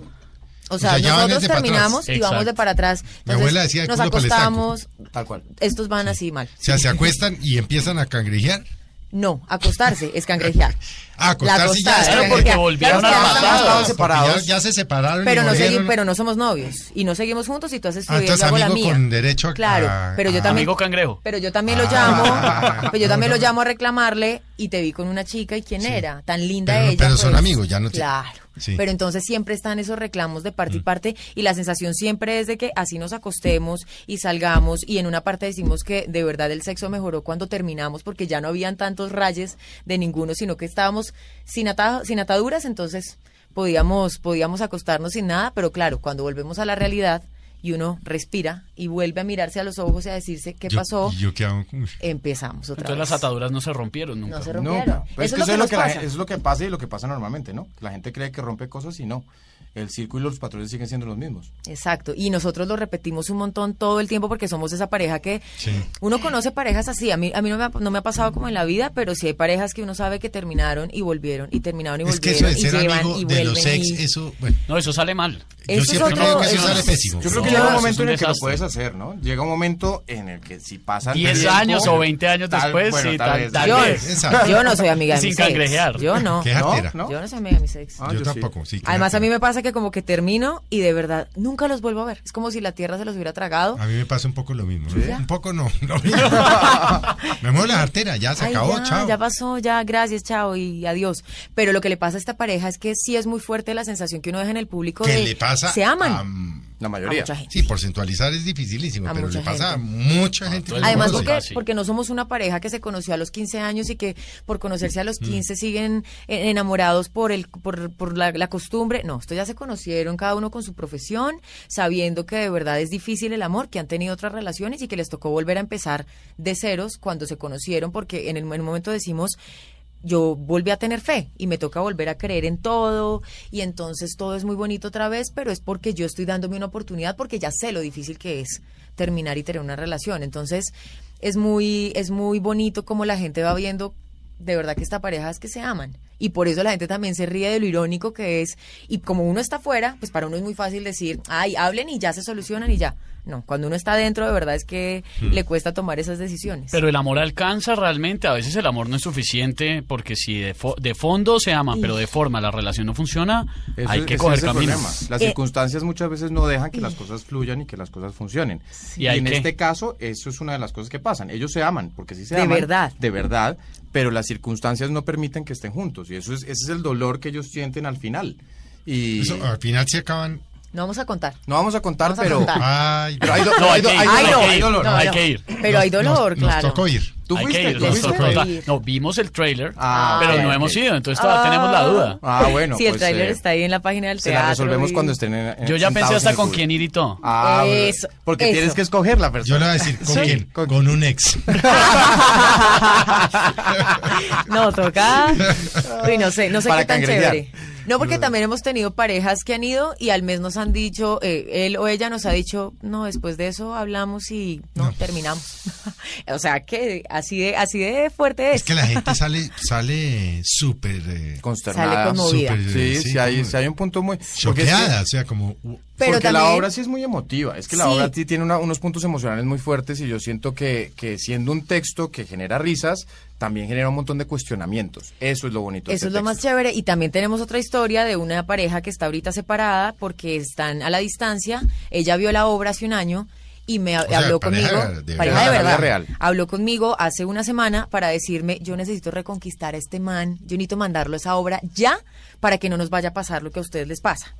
O sea, nosotros terminamos y vamos de para atrás. Mi abuela decía nos acostamos. Tal cual. Estos van así mal. O sea, se acuestan y empiezan a cangrejear. No, acostarse es cangrejear. Ah, acostarse ya es porque volvieron a separados. Ya, se separaron. Pero no, pero no somos novios. Y no seguimos juntos y tú haces ah, yo hago la mía. con derecho a... Claro, pero yo también... Amigo cangrejo. Pero yo también lo llamo, ah. pero yo también lo llamo a reclamarle y te vi con una chica y quién era. Tan linda ella. Pero son pues. amigos, ya no te... Claro. Pero entonces siempre están esos reclamos de parte y mm. parte y la sensación siempre es de que así nos acostemos y salgamos y en una parte decimos que de verdad el sexo mejoró cuando terminamos porque ya no habían tantos rayes de ninguno, sino que estábamos sin, sin ataduras, entonces podíamos, podíamos acostarnos sin nada, pero claro, cuando volvemos a la realidad y uno respira y vuelve a mirarse a los ojos y a decirse qué pasó, empezamos otra Entonces las ataduras no se rompieron nunca. No se rompieron. Pues eso, es, lo que, es lo que pasa y lo que pasa normalmente, ¿no? La gente cree que rompe cosas y no el circo y los patrones siguen siendo los mismos. Exacto, y nosotros lo repetimos un montón todo el tiempo porque somos esa pareja que uno conoce parejas así, a mí, a mí no, me ha, no me ha pasado como en la vida, pero sí hay parejas que uno sabe que terminaron y volvieron, y terminaron y volvieron, es que eso de ser amigo de los ex, eso, bueno. No, eso sale mal. Yo siempre creo que eso, sale pésimo. Yo creo que llega un momento en el que lo puedes hacer, ¿no? Llega un momento en el que si pasa 10 años o 20 años después, sí, tal, vez, yo, no soy amiga de Sin cangrejear. Yo no. ¿No? Yo no soy amiga de mis ex. Ah, yo, tampoco, sí. Además, a mí me pasa que como que termino y de verdad nunca los vuelvo a ver. Es como si la tierra se los hubiera tragado. A mí me pasa un poco lo mismo. Un poco no. me muevo la artera, ya se acabó, ya, chao. Ya pasó, ya, gracias, chao y adiós. Pero lo que le pasa a esta pareja es que sí es muy fuerte la sensación que uno deja en el público de le pasa se aman. La mayoría. Sí, porcentualizar es dificilísimo, pero le pasa a mucha gente. Además, porque, porque, no somos una pareja que se conoció a los 15 años y que por conocerse a los 15 mm. siguen enamorados por, el, por, por la, la, costumbre. No, esto ya se conocieron cada uno con su profesión, sabiendo que de verdad es difícil el amor, que han tenido otras relaciones y que les tocó volver a empezar de ceros cuando se conocieron, porque en el, en el momento decimos yo volví a tener fe y me toca volver a creer en todo y entonces todo es muy bonito otra vez, pero es porque yo estoy dándome una oportunidad porque ya sé lo difícil que es terminar y tener una relación. Entonces es muy es muy bonito como la gente va viendo de verdad que esta pareja es que se aman y por eso la gente también se ríe de lo irónico que es y como uno está afuera, pues para uno es muy fácil decir, "Ay, hablen y ya se solucionan y ya." No, cuando uno está dentro, de verdad es que hmm. le cuesta tomar esas decisiones. Pero el amor alcanza realmente. A veces el amor no es suficiente porque si de, de fondo se aman, pero de forma la relación no funciona, hay que coger camino. Las eh, circunstancias muchas veces no dejan que las cosas fluyan y que las cosas funcionen. Y, en este caso, eso es una de las cosas que pasan. Ellos se aman porque sí se aman. De verdad. De verdad, pero las circunstancias no permiten que estén juntos. Y eso es, ese es el dolor que ellos sienten al final. Y al final se acaban no vamos a contar. No vamos a contar, pero, Ay, pero hay, no, hay, hay, dolor. hay que ir. Pero hay dolor, claro. Nos tocó ir. ¿Tú hay fuiste? Que ir, No, vimos el trailer, ah, pero no hemos ido, entonces todavía tenemos la duda. Ah, bueno. Sí, el pues, trailer eh, está ahí en la página del teatro. Se la resolvemos cuando estén en, Yo ya pensé hasta con quién ir y todo. Ah, eso, porque tienes que escoger la persona. Yo le voy a decir, ¿con quién? Con, un ex. no, toca. Uy, no sé, no sé qué tan chévere. No, porque también hemos tenido parejas que han ido y al mes nos han dicho, eh, él o ella nos ha dicho, no, después de eso hablamos y no, terminamos. O sea, que así de, así de fuerte es. Es que la gente sale, sale súper... Eh, Consternada. Sale conmovida. súper, Sí, eh, sí, hay, como sí hay un punto muy... porque es que- Choqueada, o sea, como... Pero porque la obra sí es muy emotiva, es que la Sí. obra sí tiene una- unos puntos emocionales muy fuertes y yo siento que, que siendo un texto que genera risas, también genera un montón de cuestionamientos. Eso es lo bonito. de Eso este es lo más chévere. Y también tenemos otra historia de una pareja que está ahorita separada porque están a la distancia. Ella vio la obra hace un año y me sea, habló pareja conmigo. de pareja de verdad. real. Habló conmigo hace una semana para decirme: Yo necesito reconquistar a este man. Yo necesito mandarlo a esa obra ya para que no nos vaya a pasar lo que a ustedes les pasa.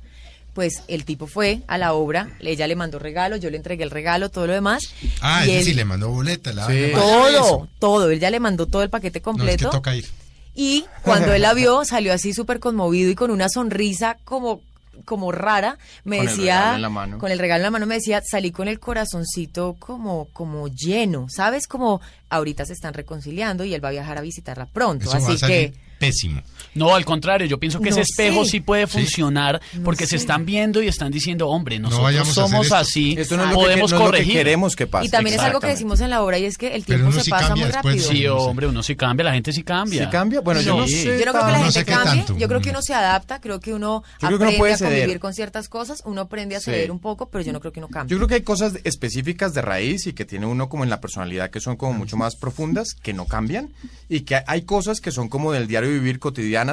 Pues el tipo fue a la obra, ella le mandó regalo, yo le entregué el regalo, todo lo demás. Ah, y él- sí le mandó boleta. La Sí. todo, todo. Él ya le mandó todo el paquete No, es completo. que toca ir. Y cuando él la vio, salió así súper conmovido y con una sonrisa como, como rara. Me Con decía, en la mano. con el regalo en la mano, me decía, salí con el corazoncito como, como lleno, ¿sabes? Como ahorita se están reconciliando y él va a viajar a visitarla pronto. Eso va a así salir que pésimo. No, al contrario, yo pienso que No ese espejo sí puede Sí. funcionar No porque se están viendo y están diciendo, hombre, nosotros hacer somos esto. así, Esto no es lo que, podemos no es lo que corregir. queremos que pase. y también es algo que decimos en la obra y es que el tiempo se sí pasa muy rápido. Sí, No hombre, uno sí cambia, la gente sí cambia. ¿Sí cambia? Bueno, yo no Sí. sé. Yo no creo que la No gente cambie, tanto. yo creo que uno se adapta, creo que uno Yo creo que uno aprende a convivir ceder. con ciertas cosas, uno aprende a Sí. ceder un poco, pero yo no creo que uno cambie. Yo creo que hay cosas específicas de raíz y que tiene uno como en la personalidad que son como mucho más profundas, que no cambian, y que hay cosas que son como del diario vivir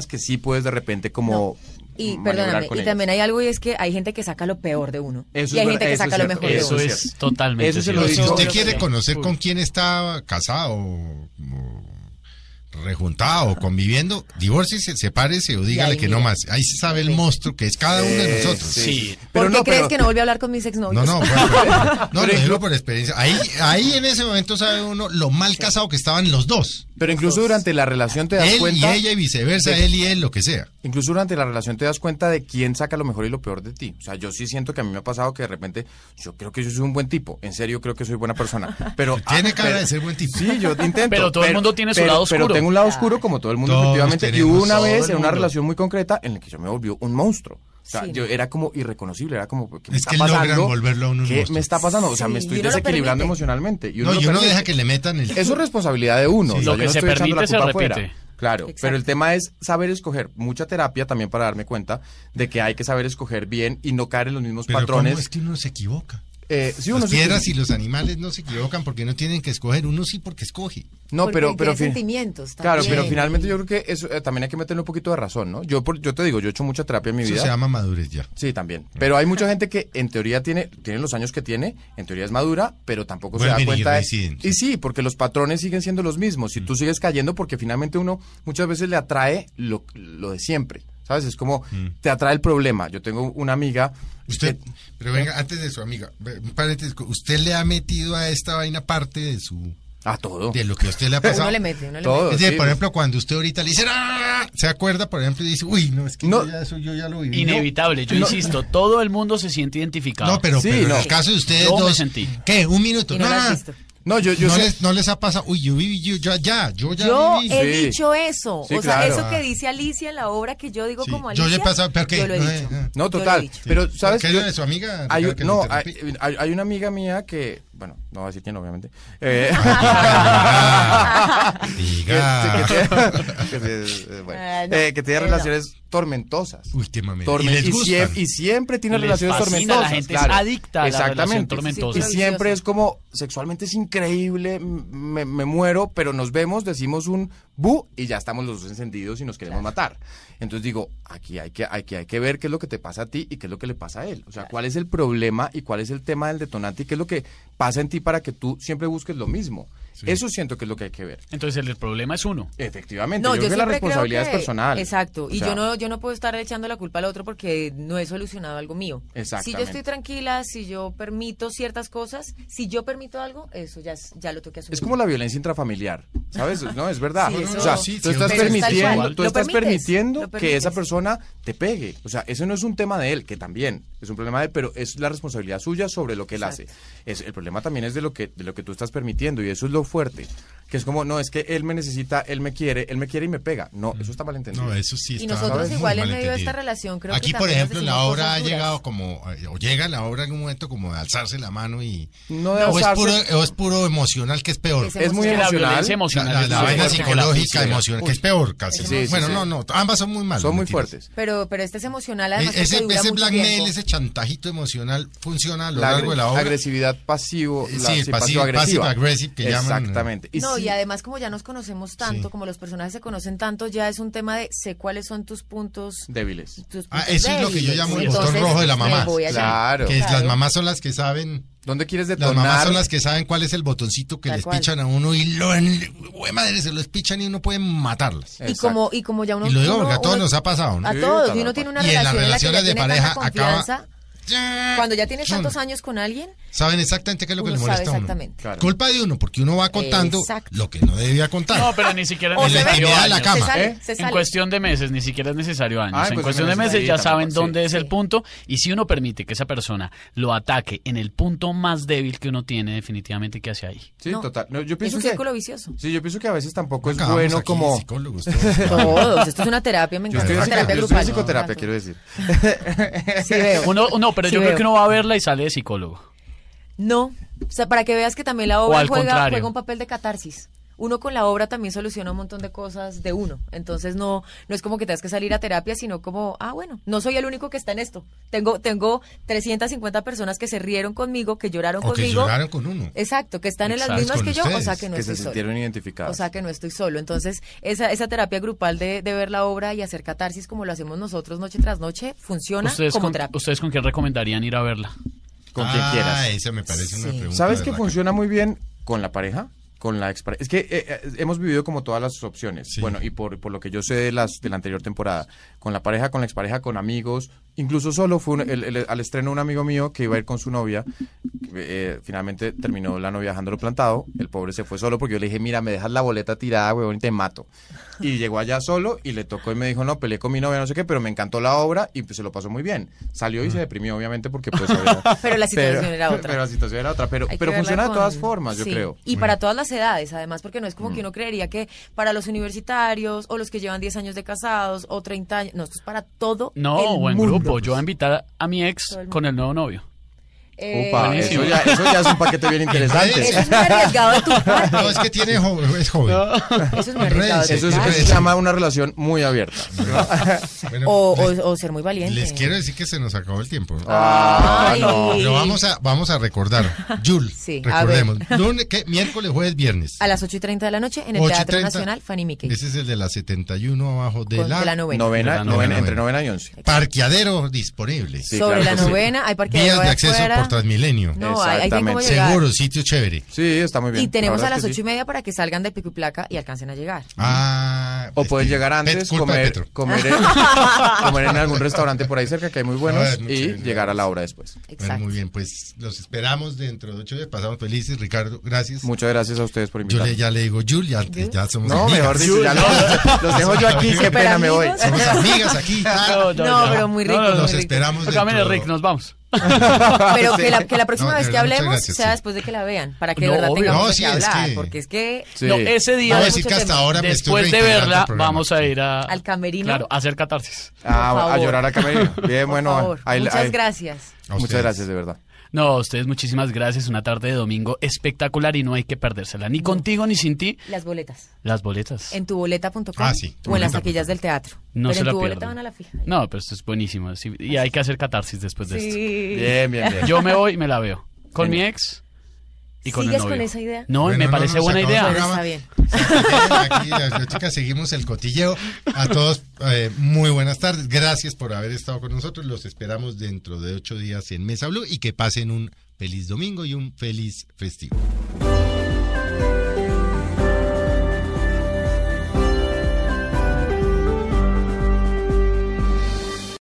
que sí puedes de repente como Y perdóname, y ellas. también hay algo y es que hay gente que saca lo peor de uno. Eso y hay es gente que eso saca lo mejor de Eso uno. es totalmente Eso se cierto. lo Pero si usted quiere conocer con quién está casado o, rejuntado o conviviendo, divórciese, sepárese o dígale que no más. Ahí se sabe el monstruo que es cada uno de Eh, nosotros. Sí. ¿Por qué no, crees pero- que no volví a hablar con mis exnovios? No, no, bueno, pero- no, lo Pero digo por experiencia. Ahí, ahí en ese momento sabe uno lo mal casado que estaban los dos. Pero incluso durante la relación te das Él cuenta y ella y viceversa, de- él y él, lo que sea. Incluso durante la relación te das cuenta de quién saca lo mejor y lo peor de ti. O sea, yo sí siento que a mí me ha pasado que de repente yo creo que yo soy un buen tipo. En serio creo que soy buena persona. Pero Tiene ah, cara pero- de ser buen tipo. Sí, yo intento. Pero todo el mundo tiene su pero- lado Pero oscuro. tengo un lado oscuro como todo el mundo, Todos efectivamente. Y hubo una vez en una relación muy concreta en la que yo me volvió un monstruo. O sea, Sí. yo era como irreconocible, era como, ¿qué me Es está que logran pasando? volverlo a uno un ¿Qué me está pasando? O sea, me estoy uno desequilibrando permite. emocionalmente. Y No, lo y uno permite. deja que le metan el... Eso es responsabilidad de uno. Sí. o sea, Lo yo no se estoy echando la permite se culpa afuera. repite. Claro, Exacto. pero el tema es saber escoger. Mucha terapia también para darme cuenta de que hay que saber escoger bien y no caer en los mismos Pero ¿cómo patrones. es que uno se equivoca? Eh, sí, uno Las piedras y los animales no se equivocan porque no tienen que escoger. Uno sí porque escoge. No, Porque pero, pero sentimientos Claro, pero finalmente yo creo que eso eh, también hay que meterle un poquito de razón, ¿no? Yo, por- yo te digo, yo he hecho mucha terapia en mi Eso vida. se llama madurez ya. Sí, también. Pero hay mucha gente que en teoría tiene, tiene los años que tiene, en teoría es madura, pero tampoco se Vuelven y da cuenta. de- reinciden, sí. y sí, porque los patrones siguen siendo los mismos. Si tú sigues cayendo, porque finalmente uno muchas veces le atrae lo, lo de siempre. ¿Sabes? Es como te atrae el problema. Yo tengo una amiga. Usted, que- pero venga, antes de su amiga, ve, un paréntesis, ¿usted le ha metido a esta vaina parte de su a todo. de lo que a usted le ha pasado? Uno le mete, uno le Todo. mete. Es decir, sí. por ejemplo, cuando usted ahorita le dice, "Ah", se acuerda, por ejemplo, y dice, uy, no, es que No. ya eso yo ya lo viví. Inevitable, yo No. insisto, todo el mundo se siente identificado. No, pero, Sí, pero no. en el caso de ustedes Yo me dos, sentí. ¿qué? Un minuto. Y no no, no, yo, yo no sé- les, no les ha pasado, uy, yo viví, yo ya, ya, yo ya Yo viví. he Sí. dicho eso. Sí, o sea, claro. eso que dice Alicia en la obra que yo digo Sí, como yo Alicia. ya he pasado, ¿pero qué? Yo lo he No, dicho. eh, eh. No, Yo lo he total. dicho. Pero, ¿sabes? ¿Qué es Yo- de su amiga? Hay, no, hay- hay una amiga mía que, bueno, no voy a decir quién, obviamente. Eh, Diga. que, que tiene, que eh, Ah, no, eh, que tiene él no. relaciones tormentosas. Tormen- ¿Y les y, gustan? siem- y siempre tiene Les relaciones tormentosas. la gente es claro. adicta a la relación Exactamente. tormentosa. Y siempre es como, sexualmente es increíble, me, me muero, pero nos vemos, decimos un bu y ya estamos los dos encendidos y nos queremos matar. Entonces digo, aquí hay que, hay, que, hay que ver qué es lo que te pasa a ti y qué es lo que le pasa a él. O sea, cuál es el problema y cuál es el tema del detonante y qué es lo que pasa en ti para que tú siempre busques lo mismo. Eso siento que es lo que hay que ver. Entonces el problema es uno. Efectivamente, No, yo, yo, creo que la responsabilidad que- es personal. Exacto. O Y sea, yo no, yo no puedo estar echando la culpa al otro porque no he solucionado algo mío. Si yo estoy tranquila, si yo permito ciertas cosas, si yo permito algo, eso ya, es- ya lo tengo que asumir. Es como la violencia intrafamiliar. ¿Sabes? No, es verdad. Sí, eso- o sea, sí, tú sí, estás es permitiendo, tú estás permites, permitiendo que esa persona te pegue. O sea, eso no es un tema de él, que también es un problema de él, pero es la responsabilidad suya sobre lo que él hace. Es, el problema también es de lo que de lo que tú estás permitiendo y eso es lo fuerte. Que es como, no, es que él me necesita, él me quiere, él me quiere y me pega. No, eso está mal entendido. No, eso sí Y está nosotros muy igual en medio de esta relación creo que Aquí, por también nos ejemplo, la obra ha llegado como, eh, o llega la obra en un momento como de alzarse la mano y... No de o, es alzarse. puro, o es puro emocional, que es peor. Es Es muy Que la emocional. La, emocional la- la muy vaina que la psicológica, física. emocional, que es peor casi. Sí, sí, bueno, sí. no, no, ambas son muy malas. Son muy mentiras. fuertes. Pero, pero este es emocional, E- además. Ese, dura ese mucho blackmail, ese chantajito emocional funciona a lo La largo de la obra. agresividad pasivo, Sí, la- passive-aggressive que llaman. Exactamente. Y no, sí, y además como ya nos conocemos tanto, Sí. como los personajes se conocen tanto, ya es un tema de sé cuáles son tus puntos. débiles. tus Ah, puntos eso es lo que yo llamo el Entonces, botón rojo de la mamá. Claro. Que es- las mamás son las que saben, ¿Dónde quieres las detonar? mamás son las que saben cuál es el botoncito que Tal les cual. pichan a uno y lo madre, se los pichan y uno puede matarlas. Y como, y como ya uno. Y lo digo uno- porque a todos uno- nos ha pasado, ¿no? A todos, y uno tiene una Y en las relación en la que ya relaciones de tiene pareja acaba-. Cuando ya tienes tantos años con alguien, Saben exactamente qué es lo que le molesta sabe a uno. Claro. Culpa de uno, porque uno va contando Exacto. lo que no debía contar. No, pero ni siquiera es necesario de la años. cama. se sale, ¿Eh? se En cuestión de meses, ni siquiera es necesario años. Ah, en en cuestión de meses ya tampoco, saben sí, dónde es sí. el punto y si uno permite que esa persona lo ataque en el punto más débil que uno tiene, definitivamente que hace ahí. Sí, No. total. No, yo Es pienso un que círculo vicioso. Sí, yo pienso que a veces tampoco es bueno aquí, como psicólogos, todos. Todos. Esto es una terapia, me yo encanta. estoy, terapia yo estoy en grupal. psicoterapia, quiero decir. Sí veo. Uno, no, pero Sí yo creo que uno va a verla y sale de psicólogo. No, o sea, para que veas que también la obra juega, juega un papel de catarsis. Uno con la obra también soluciona un montón de cosas de uno. Entonces no, no es como que tengas que salir a terapia, sino como, ah, bueno, no soy el único que está en esto. Tengo, tengo 350 personas que se rieron conmigo, que lloraron O que conmigo. lloraron con uno. Exacto, que están en las mismas que yo, o sea que no que se estoy solo. sintieron identificados. O sea que no estoy solo. Entonces, esa, esa terapia grupal de, de ver la obra y hacer catarsis como lo hacemos nosotros noche tras noche, funciona ¿Ustedes como con, terapia. ¿Ustedes con quién recomendarían ir a verla? con quien ah, quieras. esa me parece una pregunta. ¿Sabes que funciona muy bien con la pareja? Con la expareja. Es que eh, eh, hemos vivido como todas las opciones. Sí. Bueno, y por, por lo que yo sé de, las, de la anterior temporada, con la pareja, con la expareja, con amigos, incluso solo fue un- el- el- al estreno un amigo mío que iba a ir con su novia. eh, finalmente terminó la novia dejándolo plantado. El pobre se fue solo porque yo le dije, mira, me dejas la boleta tirada, huevón, y te mato. Y llegó allá solo y le tocó y me dijo, no, peleé con mi novia, no sé qué, pero me encantó la obra y pues se lo pasó muy bien. Salió y se deprimió, obviamente, porque pues... Pero la situación era otra. Pero la situación era otra. Pero, pero funciona de todas formas, yo Sí, creo. Y para todas las edades, además, porque no es como que Mm. uno creería que para los universitarios o los que llevan 10 años de casados o 30 años, no, esto es para todo No, el o en mundo. Grupo. Yo voy a invitar a mi ex con el nuevo novio. Eh, eso ya, eso ya es un paquete bien interesante. Eso es muy arriesgado de tu parte. No, es que tiene jo- es joven. Eso es muy arriesgado Eso es- se llama una relación muy abierta. Bueno, O, les, o- o ser muy valiente. les quiero decir que se nos acabó el tiempo. Ah, no. Pero vamos a, vamos a recordar. Jul, Sí, recordemos. Lunes, ¿qué? Miércoles, jueves, viernes. A las 8 y 30 de la noche en el 8 y Teatro 30. Nacional Fanny Mickey. Ese es el de la 71 abajo de con- la, de la novena. Novena, De la novena, novena. entre novena y once. parqueadero disponible. Sí, Sobre claro la sí. novena hay parque Vías de acceso por Transmilenio. No, hay, llegar. Seguro, sitio chévere. Sí, está muy bien. Y tenemos La a las ocho y media para que salgan de pico y placa y alcancen a llegar. Ah, O pueden llegar antes, comer, comer, en, comer en algún restaurante por ahí cerca que hay muy buenos ver, y llegar a la hora después. Bueno, Exacto. muy bien, pues los esperamos dentro de ocho días. Pasamos felices, Ricardo. Gracias. Muchas gracias a ustedes por Yo invitarme. le, ya le digo Jul, ya, ya somos No, amigas. mejor dicho, ya los, los dejo yo aquí, qué pena, me voy. amigos. Somos amigas aquí. No, pero muy rico, Los rico. esperamos Camine, dentro Rick, nos vamos. Pero que la, que la próxima No, vez que hablemos gracias, sea sí. después de que la vean, para que de No, verdad obvio. tengamos No, sí, qué es hablar, que- porque es que Sí. No, ese día, decir que hasta ahora después de verla, al vamos a ir a... Al camerino. Claro, a hacer catarsis. Ah, a llorar a camerino. Bien, por bueno. favor. Muchas gracias. A Muchas gracias, de verdad. No, a ustedes muchísimas gracias. Una tarde de domingo espectacular y no hay que perdérsela. Ni contigo ni sin ti. Las boletas. Las boletas. En tuboleta.com Ah, sí, o en las taquillas del teatro. No Pero se en la tu boleta pierdan. van a la fija. No, pero esto es buenísimo. sí, y hay que hacer catarsis después de esto. Sí. Bien, bien, bien. Yo me voy y me la veo. Con mi ex y con el ¿Sigues novio. con esa idea? No, Bueno, me no, parece no, se buena idea. Está bien. Aquí las, las chicas seguimos el cotilleo. A todos, eh, muy buenas tardes. Gracias por haber estado con nosotros. Los esperamos dentro de ocho días en Mesa Blue y que pasen un feliz domingo y un feliz festivo.